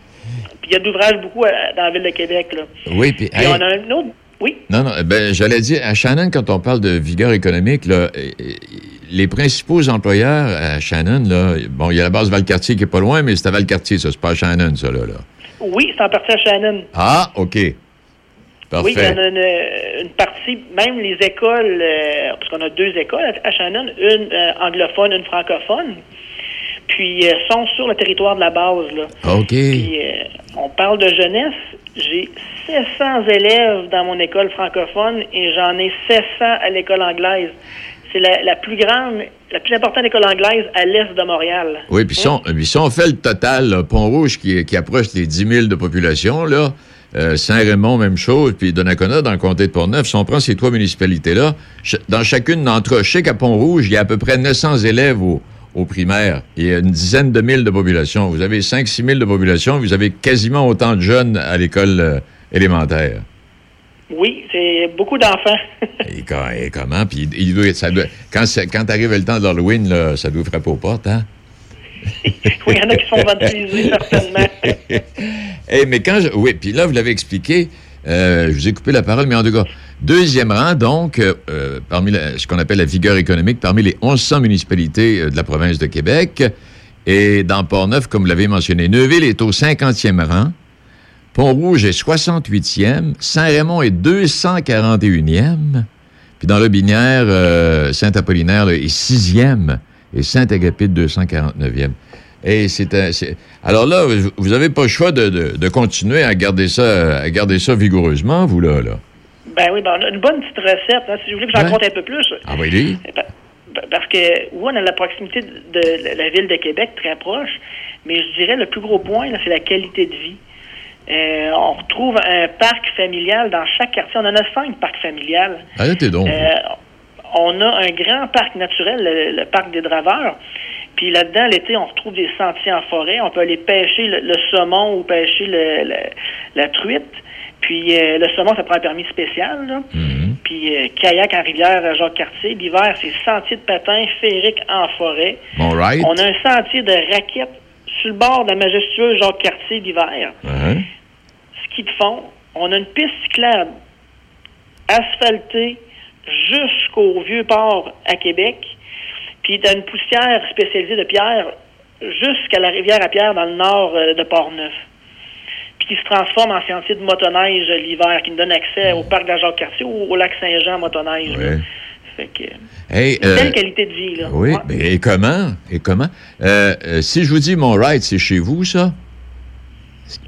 Puis il y a d'ouvrages beaucoup à- dans la ville de Québec, là. Oui, puis... Puis hey, on a un autre... Oui? Non, non, ben, j'allais dire, à Shannon, quand on parle de vigueur économique, là, euh, euh, les principaux employeurs à Shannon, là, bon, il y a la base Valcartier qui est pas loin, mais c'est à Valcartier, ça, c'est pas à Shannon, ça, là. là. Oui, c'est en partie à Shannon. Ah, OK. Oui, il y Parfait. en a une, une partie, même les écoles, euh, parce qu'on a deux écoles à- Shannon, une euh, anglophone, une francophone, puis euh, sont sur le territoire de la base. Là. OK. Puis on parle de jeunesse. J'ai 700 élèves dans mon école francophone et j'en ai 700 à l'école anglaise. C'est la, la plus grande, la plus importante école anglaise à l'est de Montréal. Oui, puis si, si on fait le total, Pont-Rouge qui, qui approche les 10 000 de population, là, euh, Saint-Raymond, même chose, puis Donnacona, dans le comté de Portneuf, si on prend ces trois municipalités-là, dans chacune d'entre eux, je sais qu'à Pont-Rouge, il y a à peu près 900 élèves au, au primaire et une dizaine de mille de population. Vous avez 5-6 000 de population, vous avez quasiment autant de jeunes à l'école euh, élémentaire. Oui, c'est beaucoup d'enfants. Et, et comment? Puis il doit, ça doit- quand, quand arrive le temps là, ça doit frapper aux portes, hein? oui, il y en a qui sont vampirisés, certainement. Eh, mais quand je. Oui, puis là, vous l'avez expliqué. euh, je vous ai coupé la parole, mais en tout cas, deuxième rang, donc, euh, euh, parmi ce qu'on appelle la vigueur économique, parmi les 1100 municipalités euh, de la province de Québec. Et dans Port-Neuf, comme vous l'avez mentionné, Neuville est au 50e rang. Pont-Rouge est 68e. Saint-Raymond est 241e. Puis dans le Binière, Saint-Apollinaire est 6e. Et Saint-Agrépide, 249e. Et c'est Alors là, vous- vous n'avez pas le choix de, de- de continuer à garder ça, à garder ça vigoureusement, vous, là. là. Ben oui, ben on a une bonne petite recette. hein, si vous voulez que j'en Ouais. compte un peu plus. Ah oui, lui? Pa- pa- Parce que, oui, on a la proximité de la ville de Québec, très proche, mais je dirais le plus gros point, c'est la qualité de vie. Euh, on retrouve un parc familial dans chaque quartier. On en a cinq parcs familiales. Arrêtez donc. Euh, on a un grand parc naturel, le, le parc des Draveurs. Puis là-dedans, l'été, on retrouve des sentiers en forêt. On peut aller pêcher le, le saumon ou pêcher le- la truite. Puis euh, le saumon, ça prend un permis spécial. là. Puis euh, kayak en rivière euh, Jacques-Cartier. L'hiver, c'est sentier de patin féerique en forêt. Right. On a un sentier de raquettes sur le bord de la majestueuse Jacques-Cartier l'hiver. Hein? Ski de fond. On a une piste cyclable asphaltée jusqu'au vieux port à Québec. Puis dans une poussière spécialisée de pierre jusqu'à la rivière à pierre dans le nord euh, de Port-Neuf. Qui se transforme en sentier de motoneige l'hiver, qui nous donne accès au parc de la Jacques-Cartier ou au lac Saint-Jean motoneige. là. Fait que, Hey, une belle euh, qualité de vie, là. Oui, Ouais. mais et comment? Et comment? Euh, euh, si je vous dis mon ride, c'est chez vous, ça?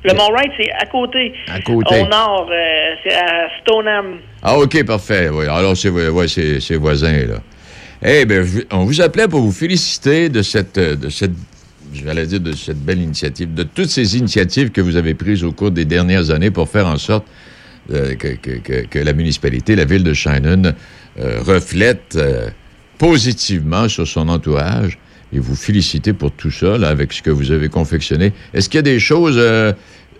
Le Mont Wright, c'est à côté. À côté. Au nord, euh, c'est à Stoneham. Ah, OK, parfait. Oui, alors c'est ouais, c'est voisin, là. Eh bien, on vous appelait pour vous féliciter de cette, de cette, j'allais dire, de cette belle initiative, de toutes ces initiatives que vous avez prises au cours des dernières années pour faire en sorte euh, que, la municipalité, la ville de Shannon, euh, reflète euh, positivement sur son entourage. Et vous féliciter pour tout ça, là, avec ce que vous avez confectionné. Est-ce qu'il y a des choses...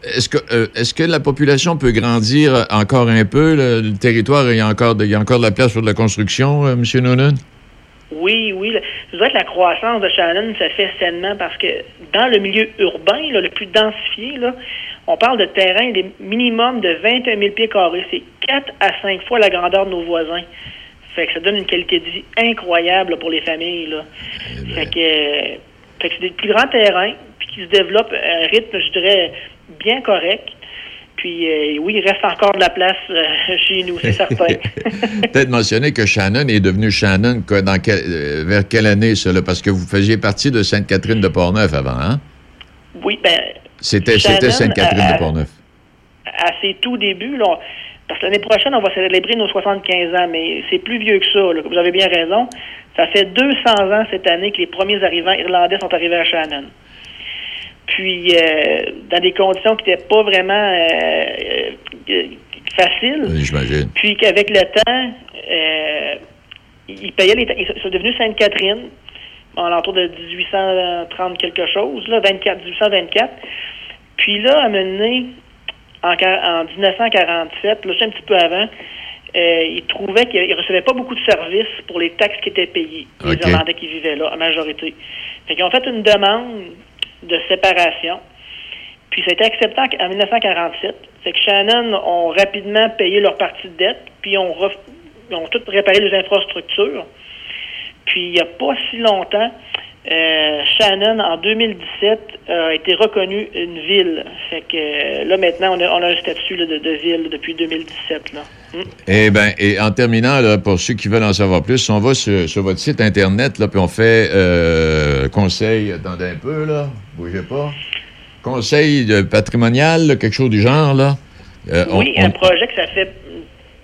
est-ce que, est-ce que la population peut grandir encore un peu? Le, territoire, il y, a encore de, il y a encore de la place pour de la construction, M. Noonan? Oui, oui. Je dirais que la croissance de Shannon se fait sainement parce que dans le milieu urbain, là, le plus densifié, là, on parle de terrain des minimum de 21 000 pieds carrés. C'est 4 à 5 fois la grandeur de nos voisins. Fait que ça donne une qualité de vie incroyable là, pour les familles. Là. Fait que, euh, fait que c'est des plus grands terrains, puis qui se développent à un rythme, je dirais, bien correct. Puis euh, oui, il reste encore de la place euh, chez nous, c'est certain. Peut-être mentionner que Shannon est devenu Shannon quoi, dans quel- euh, vers quelle année, cela? Parce que vous faisiez partie de Sainte-Catherine de Portneuf avant, hein? oui, ben, C'était, Shannon, c'était Sainte-Catherine euh, de Portneuf. à ses tout débuts, là, parce que l'année prochaine, on va célébrer nos 75 ans, mais c'est plus vieux que ça. là. Vous avez bien raison. Ça fait 200 ans cette année que les premiers arrivants irlandais sont arrivés à Shannon. Puis, euh, dans des conditions qui n'étaient pas vraiment euh, euh, faciles. Oui, J'imagine. Puis qu'avec le temps, ils payaient les ils sont devenus Sainte-Catherine en l'entour de 1830 quelque chose, là, 24, 1824. Puis là, à mener en, en 1947, là, c'est un petit peu avant, euh, ils trouvaient qu'ils ne recevaient pas beaucoup de services pour les taxes qui étaient payées, les OK. Irlandais qui vivaient là, en majorité. Fait qu'ils ont fait une demande de séparation. Puis ça a été accepté en en 1947. Fait que Shannon ont rapidement payé leur partie de dette, puis ont, ref- tout réparé les infrastructures. Puis il n'y a pas si longtemps, euh, Shannon, en 2017, a été reconnue une ville. Fait que euh, là, maintenant, on a, un statut de, ville depuis 2017. Là. Hmm. Eh bien, et en terminant, pour ceux qui veulent en savoir plus, on va sur, sur votre site Internet, là, puis on fait euh, conseil, attendez un peu, là, bougez pas. Conseil de patrimonial, là, quelque chose du genre, là. Euh, oui, on- un projet que ça fait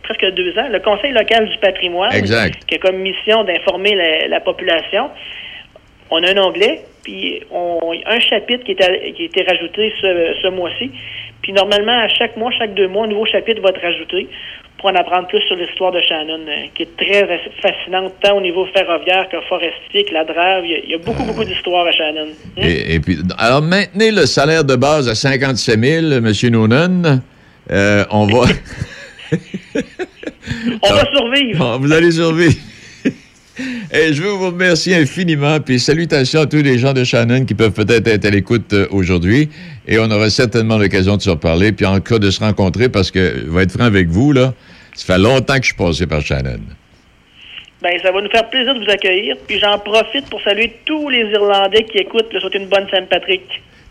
presque deux ans. Le Conseil local du patrimoine, Exact. qui a comme mission d'informer la, la population. On a un onglet, puis on, un chapitre qui, est à- qui a été rajouté ce, ce mois-ci. Puis normalement, à chaque mois, chaque deux mois, un nouveau chapitre va être rajouté pour en apprendre plus sur l'histoire de Shannon, euh, qui est très fascinante, tant au niveau ferroviaire que forestier, que la drave. Il y a, beaucoup, beaucoup d'histoires à Shannon. Et, et puis, alors, maintenez le salaire de base à 57 000, M. Noonan. Euh, on va... On va survivre. Bon, vous allez survivre. Et je veux vous remercier infiniment, puis salutations à tous les gens de Shannon qui peuvent peut-être être à l'écoute euh, aujourd'hui. Et on aura certainement l'occasion de se reparler, puis en cas de se rencontrer, parce que, je vais être franc avec vous, là, ça fait longtemps que je suis passé par Shannon. Ben, ça va nous faire plaisir de vous accueillir. Puis j'en profite pour saluer tous les Irlandais qui écoutent. Le souhaiter une bonne Saint-Patrick.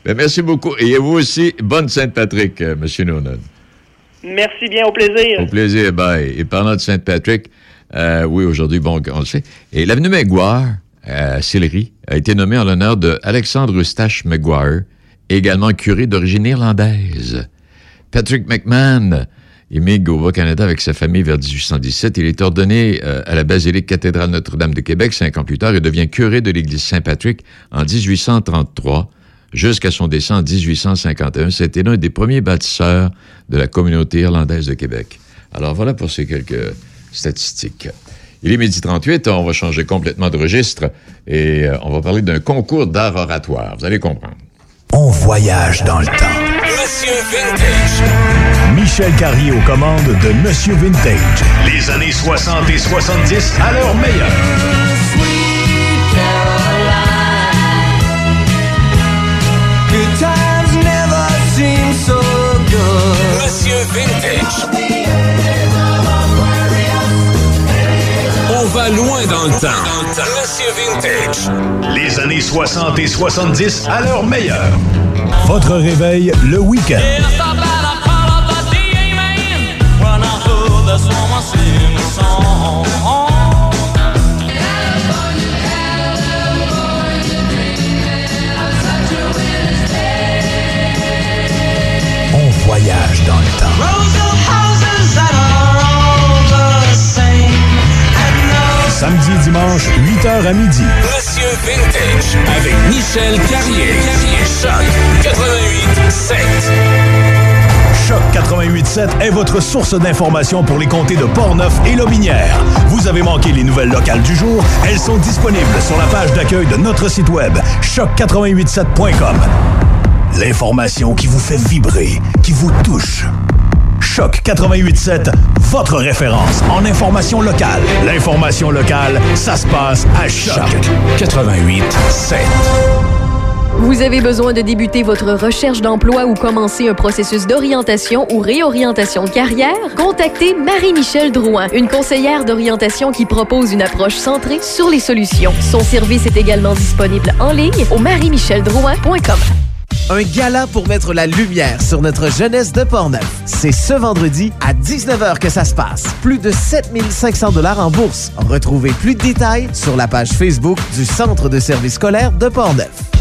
Ben, merci beaucoup. Et vous aussi, bonne Sainte-Patrick, euh, M. Noonan. Merci bien, au plaisir. Au plaisir, bye. Et parlant de Sainte-Patrick, euh, oui, aujourd'hui, bon, on le sait. Et l'avenue Maguire, à Sillery, a été nommée en l'honneur de Alexandre Eustache Maguire, également curé d'origine irlandaise. Patrick McMahon émigre au Bas-Canada avec sa famille vers 1817. Il est ordonné euh, à la basilique cathédrale Notre-Dame de Québec cinq ans plus tard et devient curé de l'église Saint-Patrick en 1833 jusqu'à son décès en 1851. C'était l'un des premiers bâtisseurs de la communauté irlandaise de Québec. Alors voilà pour ces quelques statistiques. Il est midi 38, on va changer complètement de registre et euh, on va parler d'un concours d'art oratoire. Vous allez comprendre. On voyage dans le temps. Monsieur Vintage. Michel Carrier aux commandes de Monsieur Vintage. Les années 60 et 70 à leur meilleur. Good times never seem so good. Monsieur Vintage. Va loin dans le temps. Monsieur Vintage. Les années 60 et 70 à leur meilleur. Votre réveil le week-end. 8h à midi. Monsieur Vintage avec Michel Carrier. Choc 88 7. Choc 88.7 est votre source d'information pour les comtés de Portneuf et Lobinière. Vous avez manqué les nouvelles locales du jour? Elles sont disponibles sur la page d'accueil de notre site web choc887.com. L'information qui vous fait vibrer, qui vous touche. Choc 88.7, votre référence en information locale. L'information locale, ça se passe à Choc 88.7. Vous avez besoin de débuter votre recherche d'emploi ou commencer un processus d'orientation ou réorientation de carrière? Contactez Marie-Michel Drouin, une conseillère d'orientation qui propose une approche centrée sur les solutions. Son service est également disponible en ligne au marie-micheldrouin.com. Un gala pour mettre la lumière sur notre jeunesse de Portneuf. C'est ce vendredi à 19h que ça se passe. Plus de 7500 dollars en bourse. Retrouvez plus de détails sur la page Facebook du Centre de services scolaires de Portneuf.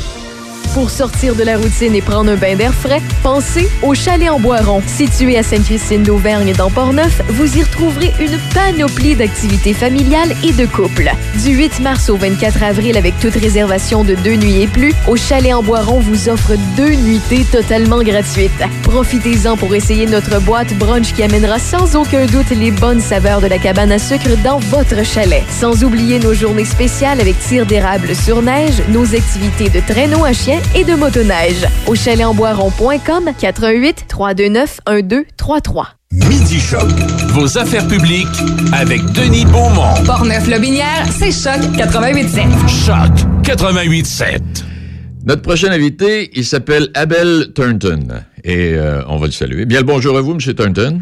Pour sortir de la routine et prendre un bain d'air frais, pensez au Chalet en Boiron. Situé à Sainte-Christine d'Auvergne dans Portneuf, vous y retrouverez une panoplie d'activités familiales et de couples. Du 8 mars au 24 avril avec toute réservation de deux nuits et plus, au Chalet en Boiron vous offre deux nuitées totalement gratuites. Profitez-en pour essayer notre boîte brunch qui amènera sans aucun doute les bonnes saveurs de la cabane à sucre dans votre chalet. Sans oublier nos journées spéciales avec tir d'érable sur neige, nos activités de traîneau à chien et de motoneige. Au chalet-en-boiron.com 88 329 1233. Midi Choc. Vos affaires publiques avec Denis Beaumont. Portneuf-Lobinière, c'est Choc 88.7. Choc 88.7. Notre prochain invité, il s'appelle Abel Turnton. Et euh, on va le saluer. Bien le bonjour à vous, M. Turnton.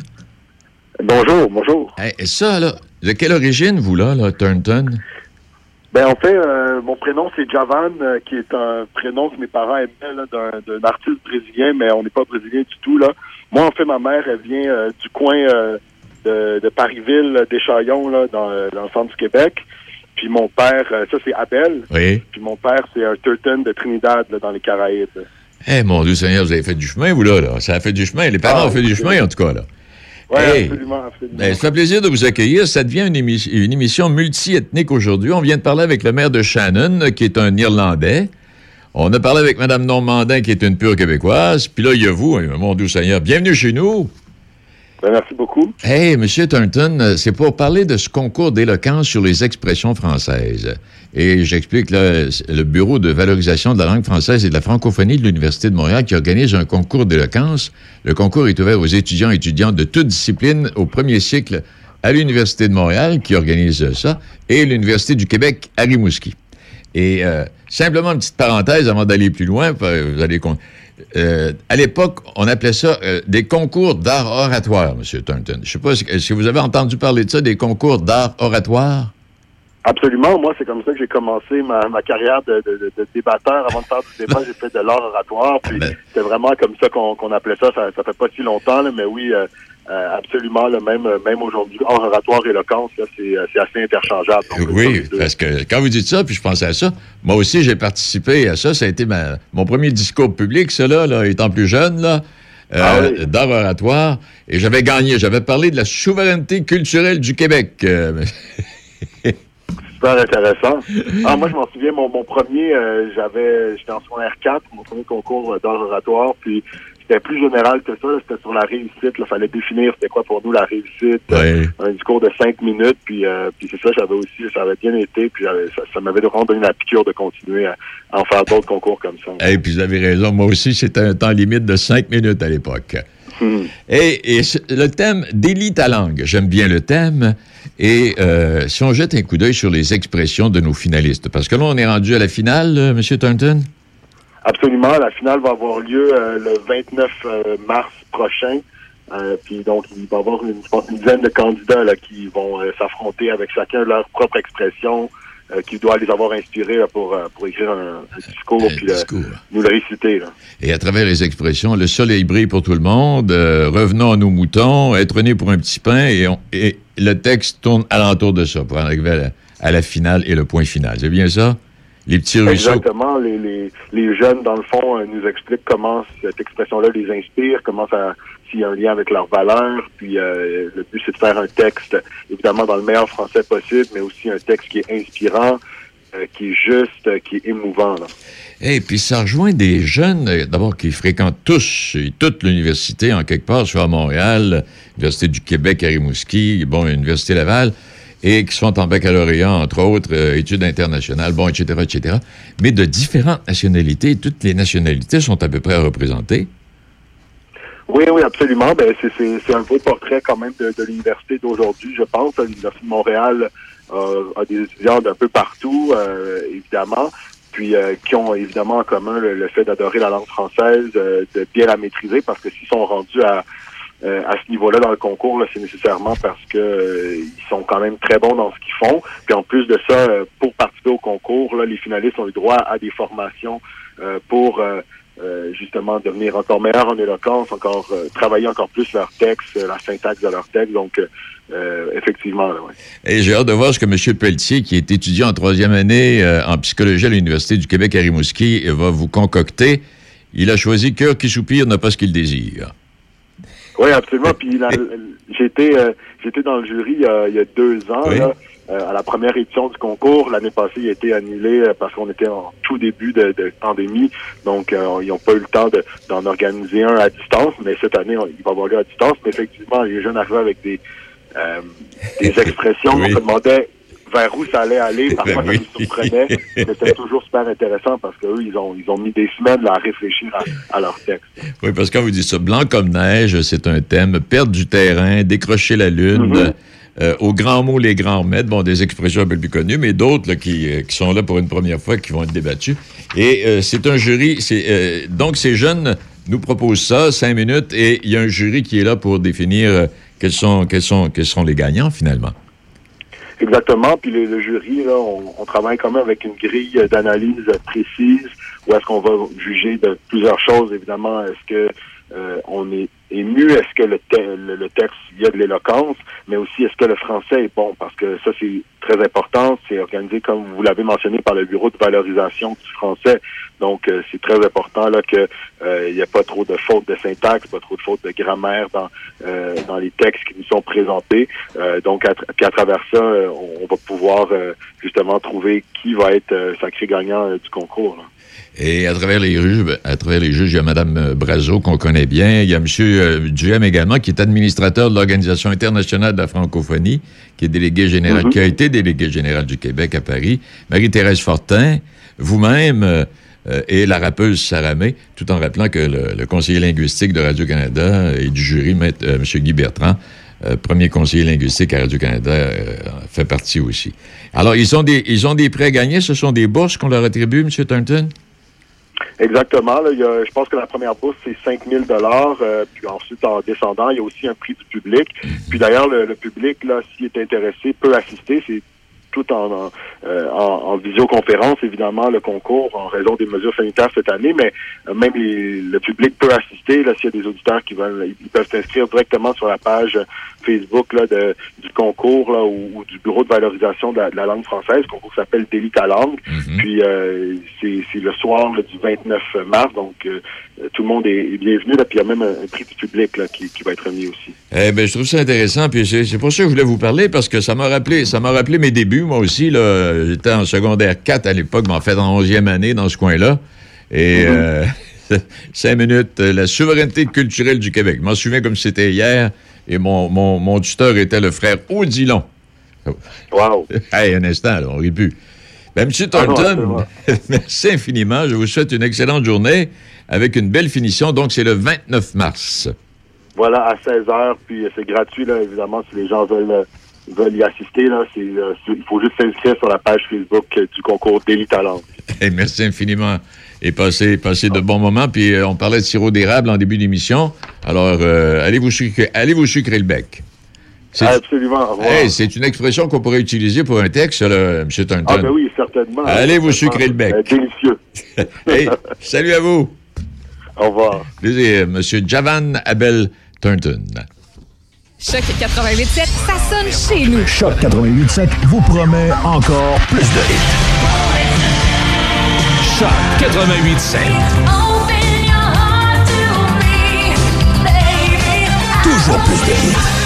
Bonjour, bonjour. et ça, là, de quelle origine, vous, là, là Turnton? Ben en fait, euh, mon prénom c'est Javan, euh, qui est un prénom que mes parents aimaient d'un, d'un artiste brésilien, mais on n'est pas brésilien du tout là. Moi en fait, ma mère elle vient euh, du coin de, de Parisville, d'Échaillon là, dans, dans le centre du Québec. Puis mon père, ça c'est Abel. Oui. Puis mon père c'est un Turton de Trinidad là, dans les Caraïbes. Eh, mon Dieu Seigneur, vous avez fait du chemin, vous, là, là. Ça a fait du chemin. Les parents Ah, ont fait du chemin, en tout cas, là. Oui, Hey. absolument, absolument. Ben, ça fait plaisir de vous accueillir. Ça devient une, émi- une émission multiethnique aujourd'hui. On vient de parler avec le maire de Shannon, qui est un Irlandais. On a parlé avec Mme Normandin, qui est une pure québécoise. Puis là, il y a vous, hein, mon Dieu Seigneur. Bienvenue chez nous. Ben, merci beaucoup. Hey, M. Turnton, euh, c'est pour parler de ce concours d'éloquence sur les expressions françaises. Et j'explique là, le Bureau de valorisation de la langue française et de la francophonie de l'Université de Montréal qui organise un concours d'éloquence. Le concours est ouvert aux étudiants et étudiantes de toutes disciplines au premier cycle à l'Université de Montréal qui organise ça et l'Université du Québec à Rimouski. Et euh, simplement une petite parenthèse avant d'aller plus loin, vous allez euh, à l'époque, on appelait ça euh, des concours d'art oratoire, M. Thornton. Je sais pas si vous avez entendu parler de ça, des concours d'art oratoire? Absolument. Moi, c'est comme ça que j'ai commencé ma, ma carrière de, de, de- de débatteur. Avant de faire du débat, j'ai fait de l'art oratoire. Puis c'était vraiment comme ça qu'on appelait ça. ça. Ça fait pas si longtemps, là, mais oui, euh, euh, absolument. Là, même même aujourd'hui, art oratoire, éloquence, c'est euh, c'est assez interchangeable. Donc, Oui, parce que quand vous dites ça, puis je pensais à ça, moi aussi j'ai participé à ça. Ça a été ma- mon premier discours public, cela, là, étant plus jeune, là, euh, d'art oratoire. Et j'avais gagné. J'avais parlé de la souveraineté culturelle du Québec. Euh, super intéressant. Ah, moi, je m'en souviens, mon, mon premier, euh, j'avais, j'étais en secondaire 4, mon premier concours euh, d'art oratoire, puis c'était plus général que ça, c'était sur la réussite, il fallait définir c'était quoi pour nous la réussite, Ouais. un discours de cinq minutes, puis, euh, puis c'est ça, j'avais aussi, ça avait bien été, puis ça, ça m'avait vraiment donné la piqûre de continuer à, à en faire d'autres concours comme ça. Et puis vous avez raison, moi aussi, c'était un temps limite de cinq minutes à l'époque. Hmm. Et, le thème délie ta langue, j'aime bien le thème. Et euh, si on jette un coup d'œil sur les expressions de nos finalistes, parce que là, on est rendu à la finale, euh, M. Thornton? Absolument. La finale va avoir lieu euh, le 29 euh, mars prochain. Puis donc, il va y avoir une, une dizaine de candidats là, qui vont s'affronter avec chacun leur propre expression euh, qui doit les avoir inspirés là, pour, euh, pour écrire un, un discours puis le- nous le réciter. Là. Et à travers les expressions, le soleil brille pour tout le monde, euh, revenons à nos moutons, être né pour un petit pain, et, on- et le texte tourne alentour de ça pour arriver à la, à la finale et le point final. C'est bien ça? Les petits ruisseaux? Exactement. Les, les, les jeunes, dans le fond, euh, nous expliquent comment cette expression-là les inspire, comment ça aussi un lien avec leurs valeurs. Puis euh, le but, c'est de faire un texte, évidemment, dans le meilleur français possible, mais aussi un texte qui est inspirant, euh, qui est juste, euh, qui est émouvant. Et puis ça rejoint des jeunes, d'abord, qui fréquentent tous et toute l'université en quelque part, soit à Montréal, l'Université du Québec à Rimouski, bon, l'Université Laval, et qui sont en baccalauréat, entre autres, études internationales, bon, etc., etc., mais de différentes nationalités. Toutes les nationalités sont à peu près représentées. Oui, oui, absolument. Ben, c'est- un beau portrait quand même de, de l'université d'aujourd'hui, je pense. L'Université de Montréal euh, a des étudiants d'un peu partout, euh, évidemment, puis euh, qui ont évidemment en commun le, le fait d'adorer la langue française, euh, de bien la maîtriser, parce que s'ils sont rendus à, euh, à ce niveau-là dans le concours, c'est nécessairement parce que euh, ils sont quand même très bons dans ce qu'ils font. Puis en plus de ça, pour participer au concours, là, les finalistes ont eu droit à des formations pour euh, justement devenir encore meilleurs en éloquence, encore euh, travailler encore plus leur texte, euh, la syntaxe de leur texte. Donc euh, effectivement, là, ouais. Et j'ai hâte de voir ce que M. Pelletier, qui est étudiant en troisième année en psychologie à l'Université du Québec à Rimouski, va vous concocter. Il a choisi Cœur qui soupire n'a pas ce qu'il désire. Oui, absolument. Puis j'étais j'étais dans le jury il y a deux ans là, euh, à la première édition du concours. L'année passée, il a été annulé euh, parce qu'on était en tout début de, de pandémie, donc euh, ils n'ont pas eu le temps de- d'en organiser un à distance. Mais cette année, on- il va avoir lieu à distance. Mais effectivement, les jeunes arrivaient avec des euh, des expressions. On se demandait vers où ça allait aller. Parfois, Ben ça nous surprenait. mais c'était toujours super intéressant parce qu'eux, ils ont ils ont mis des semaines à réfléchir à, à leur texte. Oui, parce que quand vous dites ça, blanc comme neige, c'est un thème. Perdre du terrain, décrocher la lune. Mhm. Euh, aux grands mots, les grands maîtres, bon, des expressions un peu plus connues, mais d'autres qui, euh, qui sont là pour une première fois, qui vont être débattues. Et euh, c'est un jury, donc ces jeunes nous proposent ça, cinq minutes, et il y a un jury qui est là pour définir quels sont, quels sont, quels sont les gagnants finalement. Exactement. Puis le, le jury, là, on, on travaille quand même avec une grille d'analyse précise où est-ce qu'on va juger de plusieurs choses. Évidemment, est-ce que euh, on est ému, est-ce que le, te- texte, il y a de l'éloquence, mais aussi est-ce que le français est bon, parce que ça, c'est très important. C'est organisé, comme vous l'avez mentionné, par le Bureau de valorisation du français. Donc, euh, c'est très important là que euh, il n'y a pas trop de fautes de syntaxe, pas trop de fautes de grammaire dans euh, dans les textes qui nous sont présentés. Donc, à, puis travers ça, on, va pouvoir justement trouver qui va être sacré gagnant du concours. Et à travers les juges, ben, à travers les juges, il y a Mme Brazo qu'on connaît bien. Il y a M. euh, Duhem également, qui est administrateur de l'Organisation internationale de la francophonie, qui est délégué général, Mhm. qui a été délégué général du Québec à Paris. Marie-Thérèse Fortin, vous-même euh, euh, et la rappeuse Saramé, tout en rappelant que le, le conseiller linguistique de Radio-Canada et du jury, maître, euh, M. Guy Bertrand, euh, premier conseiller linguistique à Radio-Canada, euh, fait partie aussi. Alors, ils ont des, ils ont des prêts à gagner? Ce sont des bourses qu'on leur attribue, M. Thornton? Exactement. Là, il y a- je pense que la première bourse, c'est 5 000 euh, Puis ensuite, en descendant, il y a aussi un prix du public. Puis d'ailleurs, le, le public, là, s'il est intéressé, peut assister. C'est tout en, en, euh, en- en visioconférence, évidemment, le concours, en raison des mesures sanitaires cette année, mais euh, même les- le public peut assister. Là, s'il y a des auditeurs qui veulent, ils peuvent s'inscrire directement sur la page Facebook là, de, du concours là, ou, ou du Bureau de valorisation de la, de la langue française. Le concours s'appelle Délit ta langue. Puis euh, c'est le soir là, du 29 mars, donc euh, tout le monde est, bienvenu. Là, puis il y a même un, un prix du public là, qui, qui va être remis aussi. Eh ben, je trouve ça intéressant, puis c'est c'est pour ça que je voulais vous parler, parce que ça m'a rappelé, ça m'a rappelé mes débuts, moi aussi, là. J'étais en secondaire 4 à l'époque, mais en fait en 11e année dans ce coin-là. Et euh, cinq minutes, euh, la souveraineté culturelle du Québec. Je m'en souviens comme c'était hier, et mon, mon, mon tuteur était le frère Odilon. Wow! hey, un instant, là, on rit plus. Ben, M. Ah Thornton, merci infiniment. Je vous souhaite une excellente journée avec une belle finition. Donc, c'est le 29 mars. Voilà, à 16 heures, puis c'est gratuit, là, évidemment, si les gens veulent, euh, veulent y assister. Là, c'est, euh, c'est- il faut juste s'inscrire sur la page Facebook euh, du concours Délit Talent. Hey, merci infiniment. Et passez, passez de bons moments. Puis euh, on parlait de sirop d'érable en début d'émission. Alors, allez, vous sucrer, allez vous sucrer le bec? C'est- Absolument. Hey, c'est une expression qu'on pourrait utiliser pour un texte, là, M. Thornton. Ah ben oui, certainement. Allez vous sucrer le bec? Délicieux. Hey, salut à vous. Au revoir. M. Javan Abel Thornton. Choc 88.7, ça sonne chez nous. Choc 88.7 vous promet encore plus de hits. Choc 88.7. toujours plus de hits.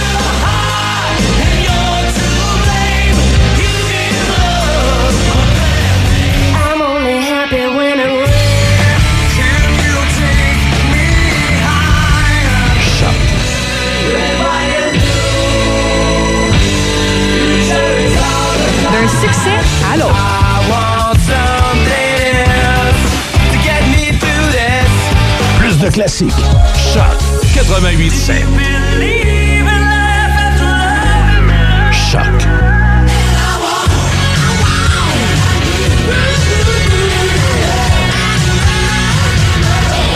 D'un succès à l'autre. Plus de classiques. Choc 88.7. Choc.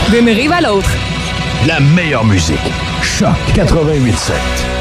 D'une rive à l'autre. La meilleure musique. Choc 88.7.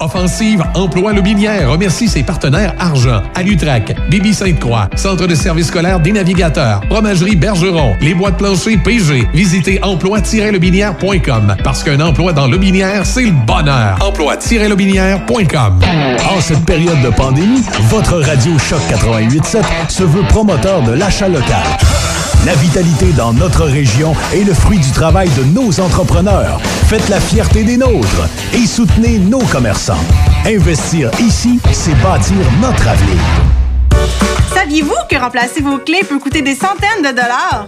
Offensive Emploi Lobinière remercie ses partenaires Argent, Alutrac, Bibi Sainte-Croix, Centre de services scolaires des navigateurs, Fromagerie Bergeron, les bois de plancher PG. Visitez emploi-lobinière.com parce qu'un emploi dans Lobinière, c'est le bonheur. Emploi-lobinière.com. En cette période de pandémie, votre radio Choc 88.7 se veut promoteur de l'achat local. La vitalité dans notre région est le fruit du travail de nos entrepreneurs. Faites la fierté des nôtres et soutenez nos commerçants. Investir ici, c'est bâtir notre avenir. Saviez-vous que remplacer vos clés peut coûter des centaines de dollars?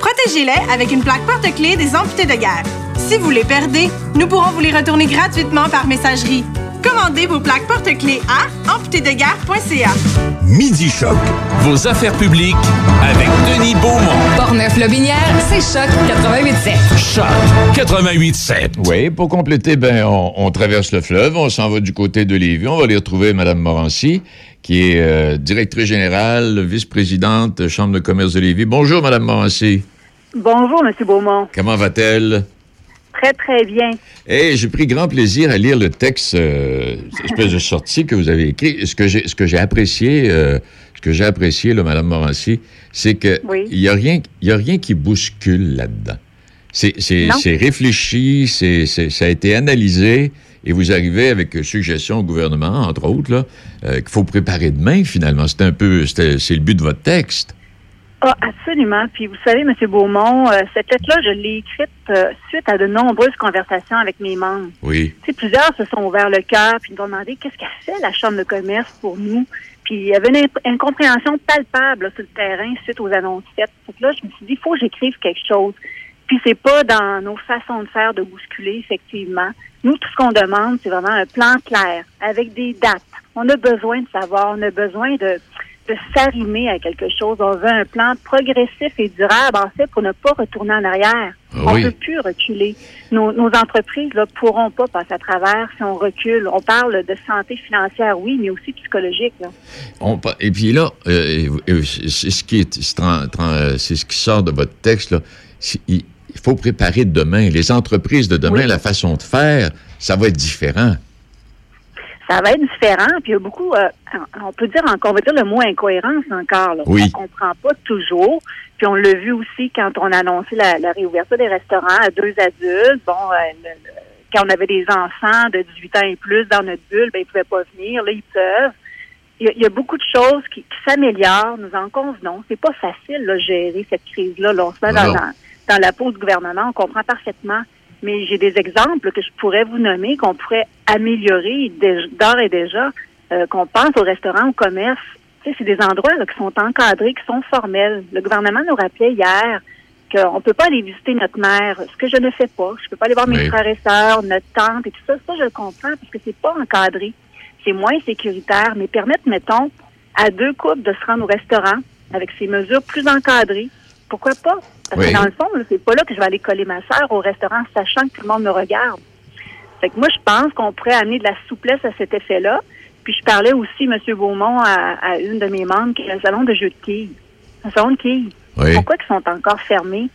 Protégez-les avec une plaque porte-clés des amputés de guerre. Si vous les perdez, nous pourrons vous les retourner gratuitement par messagerie. Commandez vos plaques porte-clés à amputédeguerre.ca. Midi Choc. Vos affaires publiques avec Denis Beaumont. Portneuf-Lobinière, c'est Choc 88.7. Choc 88.7. Oui, pour compléter, ben, on, on traverse le fleuve, on s'en va du côté de Lévis. On va aller retrouver Mme Morancy, qui est euh, directrice générale, vice-présidente Chambre de commerce de Lévis. Bonjour, Mme Morancy. Bonjour, M. Beaumont. Comment va-t-elle? Très, très bien. Et j'ai pris grand plaisir à lire le texte, euh, espèce de sortie que vous avez écrit. Ce que j'ai, ce que j'ai apprécié, euh, ce que j'ai apprécié, là, Mme Morancy, c'est que Oui. il y a rien, il y a rien qui bouscule là-dedans. C'est, c'est, c'est réfléchi, c'est, ça a été analysé, et vous arrivez avec suggestions au gouvernement, entre autres, là, euh, qu'il faut préparer demain, finalement. C'est un peu, c'est le but de votre texte. Ah, absolument. Puis vous savez, M. Beaumont, euh, cette lettre-là, je l'ai écrite euh, suite à de nombreuses conversations avec mes membres. Oui. Tu sais, plusieurs se sont ouverts le cœur puis nous ont demandé qu'est-ce qu'a fait la Chambre de commerce pour nous? Puis il y avait une incompréhension palpable là, sur le terrain suite aux annonces faites. Fait que là, je me suis dit, il faut que j'écrive quelque chose. Puis c'est pas dans nos façons de faire de bousculer, effectivement. Nous, tout ce qu'on demande, c'est vraiment un plan clair, avec des dates. On a besoin de savoir, on a besoin de, de s'arrimer à quelque chose. On veut un plan progressif et durable, en fait, pour ne pas retourner en arrière. Ah on oui. peut plus reculer. Nos, nos entreprises ne pourront pas passer à travers si on recule. On parle de santé financière, oui, mais aussi psychologique. là. On et puis là, euh, c'est ce qui est, c'est tran- tran- c'est ce qui sort de votre texte là. Il il faut préparer demain. Les entreprises de demain, Oui. la façon de faire, ça va être différent. Ça va être différent. Puis il y a beaucoup, euh, on peut dire encore, on va dire le mot incohérence encore. Là. Oui. On comprend pas toujours. Puis on l'a vu aussi quand on a annoncé la, la réouverture des restaurants à deux adultes. Bon, euh, le- le- quand on avait des enfants de 18 ans et plus dans notre bulle, ben ils pouvaient pas venir. Là, ils peuvent. Il y a, il y a beaucoup de choses qui, qui s'améliorent, nous en convenons. C'est pas facile de gérer cette crise-là. Là, on se met dans- dans la peau du gouvernement, on comprend parfaitement. Mais j'ai des exemples que je pourrais vous nommer, qu'on pourrait améliorer d'ores et déjà, euh, qu'on pense au restaurant, au commerce. Tu sais, c'est des endroits là, qui sont encadrés, qui sont formels. Le gouvernement nous rappelait hier qu'on ne peut pas aller visiter notre mère, ce que je ne fais pas. Je peux pas aller voir mes Oui. frères et sœurs, notre tante et tout ça. Ça, je le comprends parce que c'est pas encadré. C'est moins sécuritaire, mais permettre, mettons, à deux couples de se rendre au restaurant avec ces mesures plus encadrées. Pourquoi pas? Parce Oui. que dans le fond, c'est pas là que je vais aller coller ma sœur au restaurant, sachant que tout le monde me regarde. Fait que moi, je pense qu'on pourrait amener de la souplesse à cet effet-là. Puis je parlais aussi, M. Beaumont, à, à une de mes membres, qui est le salon de jeux de quilles. Un salon de quilles. Oui. Pourquoi ils sont encore fermés?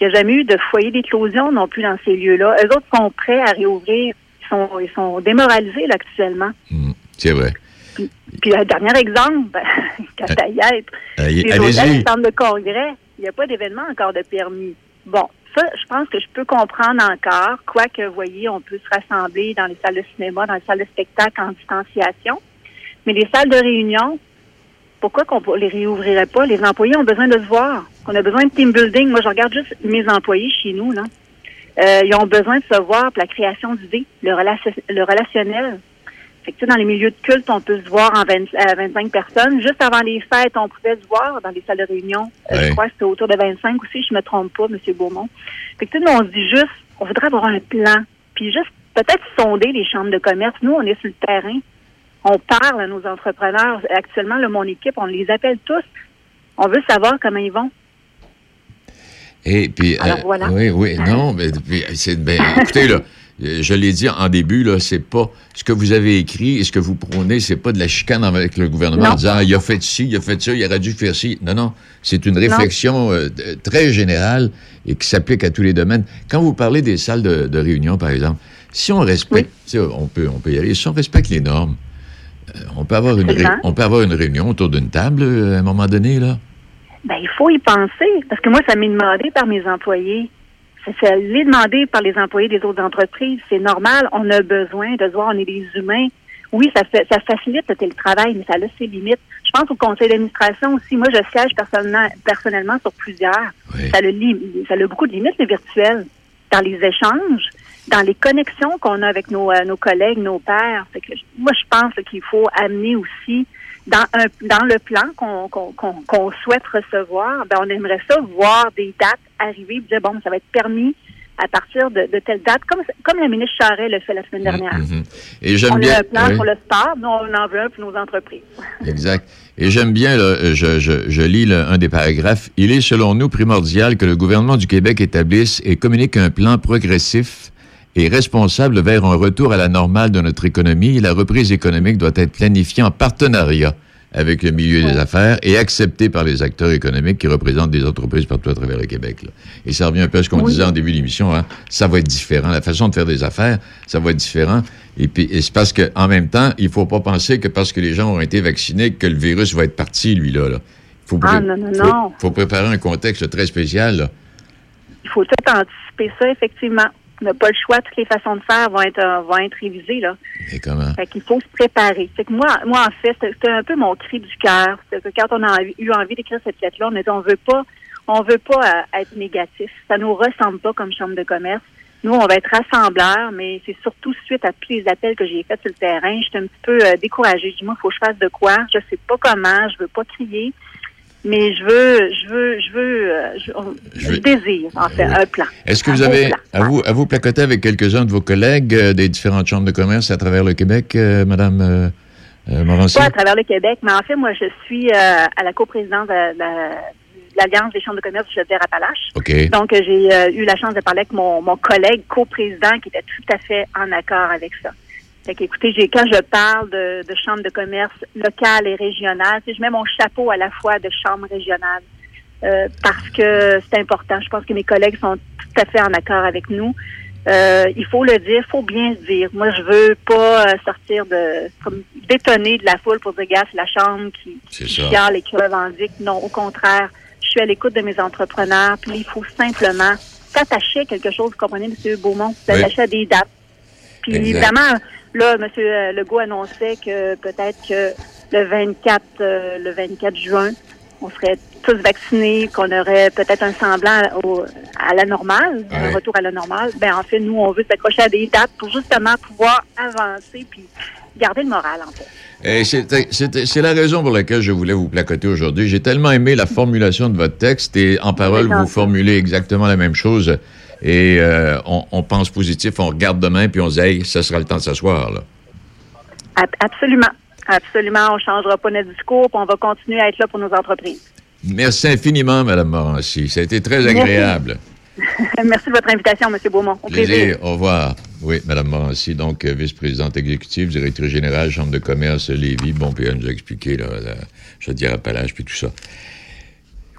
Il n'y a jamais eu de foyer d'éclosion non plus dans ces lieux-là. Eux autres sont prêts à réouvrir. Ils sont, ils sont démoralisés là, actuellement. C'est vrai. Puis un dernier exemple, ben, quand à y être, allez-y. centres de congrès, il n'y a pas d'événement encore de permis. Bon, Ça, je pense que je peux comprendre encore, quoique, vous voyez, on peut se rassembler dans les salles de cinéma, dans les salles de spectacle en distanciation. Mais les salles de réunion, pourquoi qu'on les réouvrirait pas? Les employés ont besoin de se voir. On a besoin de team building. Moi, je regarde juste mes employés chez nous, là. Euh, ils ont besoin de se voir pour la création d'idées, le, relation- le relationnel. Fait que, dans les milieux de culte, on peut se voir en 20 à 25 personnes. Juste avant les fêtes, on pouvait se voir dans les salles de réunion. Euh. Je crois que c'était autour de 25 aussi, je me trompe pas, M. Beaumont. Fait que, nous, on se dit juste, on voudrait avoir un plan. Puis juste peut-être sonder les chambres de commerce. Nous, on est sur le terrain. On parle à nos entrepreneurs. Actuellement, là, mon équipe, on les appelle tous. On veut savoir comment ils vont. Et puis, Alors, euh, voilà. oui, oui, non, mais c'est ben, écoutez là, euh, je l'ai dit en début là, c'est pas ce que vous avez écrit et ce que vous prônez, c'est pas de la chicane avec le gouvernement Non. en disant ah, il a fait ci, il a fait ça, il aurait dû faire ci. Non, non, c'est une réflexion euh, très générale et qui s'applique à tous les domaines. Quand vous parlez des salles de, de réunion, par exemple, si on respecte, on peut, on peut y aller, si on respecte les normes, euh, on peut avoir une, ré- on peut avoir une réunion autour d'une table euh, à un moment donné là. Ben, il faut y penser. Parce que moi, ça m'est demandé par mes employés. Ça, ça l'est demandé par les employés des autres entreprises. C'est normal. On a besoin de se voir. On est des humains. Oui, ça, fait, ça facilite le télétravail, mais ça a ses limites. Je pense au conseil d'administration aussi. Moi, je siège personnellement, personnellement sur plusieurs. Ça, a ça a beaucoup de limites, le virtuel. Dans les échanges, dans les connexions qu'on a avec nos, euh, nos collègues, nos pairs. Fait que moi, je pense qu'il faut amener aussi dans, un, dans le plan qu'on souhaite recevoir, ben, on aimerait ça voir des dates arriver, puis dire, bon, ça va être permis à partir de, de telle date, comme, comme la ministre Charret l'a fait la semaine dernière. Mhm. Et j'aime on bien. a un plan oui. pour le sport, nous, on en veut un pour nos entreprises. Exact. Et j'aime bien, là, je, je, je lis là, un des paragraphes. Il est, selon nous, primordial que le gouvernement du Québec établisse et communique un plan progressif et responsable vers un retour à la normale de notre économie. La reprise économique doit être planifiée en partenariat avec le milieu des affaires et acceptée par les acteurs économiques qui représentent des entreprises partout à travers le Québec. là. Et ça revient un peu à ce qu'on Oui. disait en début d'émission. Hein? Ça va être différent. La façon de faire des affaires, ça va être différent. Et puis, c'est parce que, en même temps, il faut pas penser que parce que les gens ont été vaccinés, que le virus va être parti, lui, là. Faut, Ah, pré- non, non, faut- non. faut préparer un contexte très spécial, là. Il faut tout anticiper ça, effectivement. On n'a pas le choix, toutes les façons de faire vont être, euh, vont être révisées, là. Et comment? Fait qu'il faut se préparer. Fait que moi, moi, en fait, c'était un peu mon cri du cœur. C'est que quand on a eu envie d'écrire cette lettre-là, on a dit on veut pas, on veut pas euh, être négatif. Ça nous ressemble pas comme chambre de commerce. Nous, on va être rassembleurs, mais c'est surtout suite à tous les appels que j'ai faits sur le terrain. J'étais un petit peu euh, découragée. Je dis, moi, il faut que je fasse de quoi? Je sais pas comment, je veux pas crier, mais je veux, je veux, je veux, euh, je, désire, en fait, un plan. Est-ce que vous avez, à vous, à vous placoter avec quelques-uns de vos collègues euh, des différentes chambres de commerce à travers le Québec, euh, Madame euh, euh, Morancy? Pas à travers le Québec, mais en fait, moi, je suis euh, à la coprésidence de, de- l'Alliance des chambres de commerce du Chaudière-Appalaches. OK. Donc, euh, j'ai euh, eu la chance de parler avec mon, mon collègue coprésident qui était tout à fait en accord avec ça. Fait qu'écoutez, j'ai, quand je parle de, de chambre de commerce locale et régionale, je mets mon chapeau à la fois de chambre régionale euh, parce que c'est important. Je pense que mes collègues sont tout à fait en accord avec nous. Euh, il faut le dire, il faut bien se dire. Moi, je veux pas euh, sortir de comme détonner de la foule pour dire, gars, c'est la chambre qui, qui chiale et qui revendique. Non, au contraire, je suis à l'écoute de mes entrepreneurs. Puis il faut simplement s'attacher à quelque chose, vous comprenez, M. Beaumont, s'attacher à des dates. Puis Exact. évidemment, là, M. Legault annonçait que peut-être que le 24, euh, le 24 juin, on serait tous vaccinés, qu'on aurait peut-être un semblant au- à la normale, un retour à la normale. Ben en fait, nous, on veut s'accrocher à des dates pour justement pouvoir avancer puis garder le moral, en fait. C'était- C'est la raison pour laquelle je voulais vous placoter aujourd'hui. J'ai tellement aimé la formulation de votre texte et en parole, vous formulez exactement la même chose. Et euh, on, on pense positif, on regarde demain, puis on se dit, hey, ça sera le temps de s'asseoir. Absolument. Absolument. On ne changera pas notre discours, puis on va continuer à être là pour nos entreprises. Merci infiniment, Mme Morancy. Ça a été très agréable. Merci de votre invitation, M. Beaumont. Au plaisir. Plaisir. Au revoir. Oui, Mme Morancy, donc euh, vice-présidente exécutive, directrice générale, Chambre de commerce Lévis. Bon, puis elle nous a expliqué, là, la Chaudière-Appalaches, puis tout ça.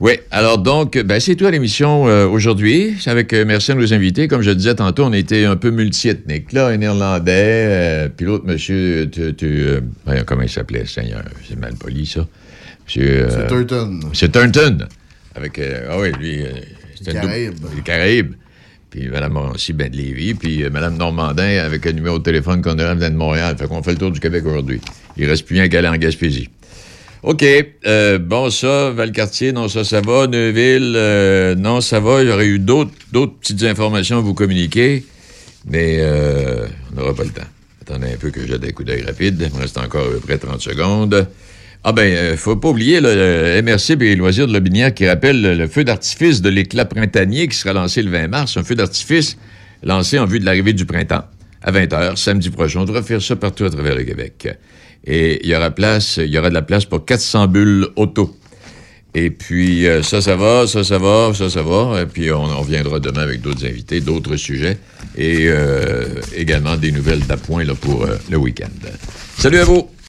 Oui, alors donc, ben, c'est tout à l'émission euh, aujourd'hui. Avec euh, merci à nos invités. Comme je le disais tantôt, on était un peu multiethnique. Là, un Irlandais, euh, puis l'autre monsieur, tu, comment il s'appelait, Seigneur? C'est mal poli, ça. Monsieur... C'est Turton. Monsieur Turnton. Avec, ah oui, lui, c'était double- Caraïbes. Les Caraïbes. puis Mme Morancy, ben de Lévis, puis Mme Normandin avec un numéro de téléphone qu'on a de Montréal. Fait qu'on fait le tour du Québec aujourd'hui. Il reste plus rien qu'à aller en Gaspésie. OK. euh, bon, ça, Valcartier, non, ça, ça va. Neuville, euh, non, ça va. Il aurait eu d'autres petites informations à vous communiquer, mais euh, on n'aura pas le temps. Attendez un peu que j'ai des coups d'œil rapide. Il me reste encore à peu près 30 secondes. Ah ben, faut pas oublier le MRC et les loisirs de Lobinière qui rappelle le, feu d'artifice de l'éclat printanier qui sera lancé le 20 mars. Un feu d'artifice lancé en vue de l'arrivée du printemps à 20h, samedi prochain. On devrait faire ça partout à travers le Québec. Et il y aura place, il y aura de la place pour 400 bulles auto. Et puis, euh, ça, ça va, ça, ça va, ça, ça va. Et puis, on, on viendra demain avec d'autres invités, d'autres sujets et euh, également des nouvelles d'appoint pour euh, le week-end. Salut à vous!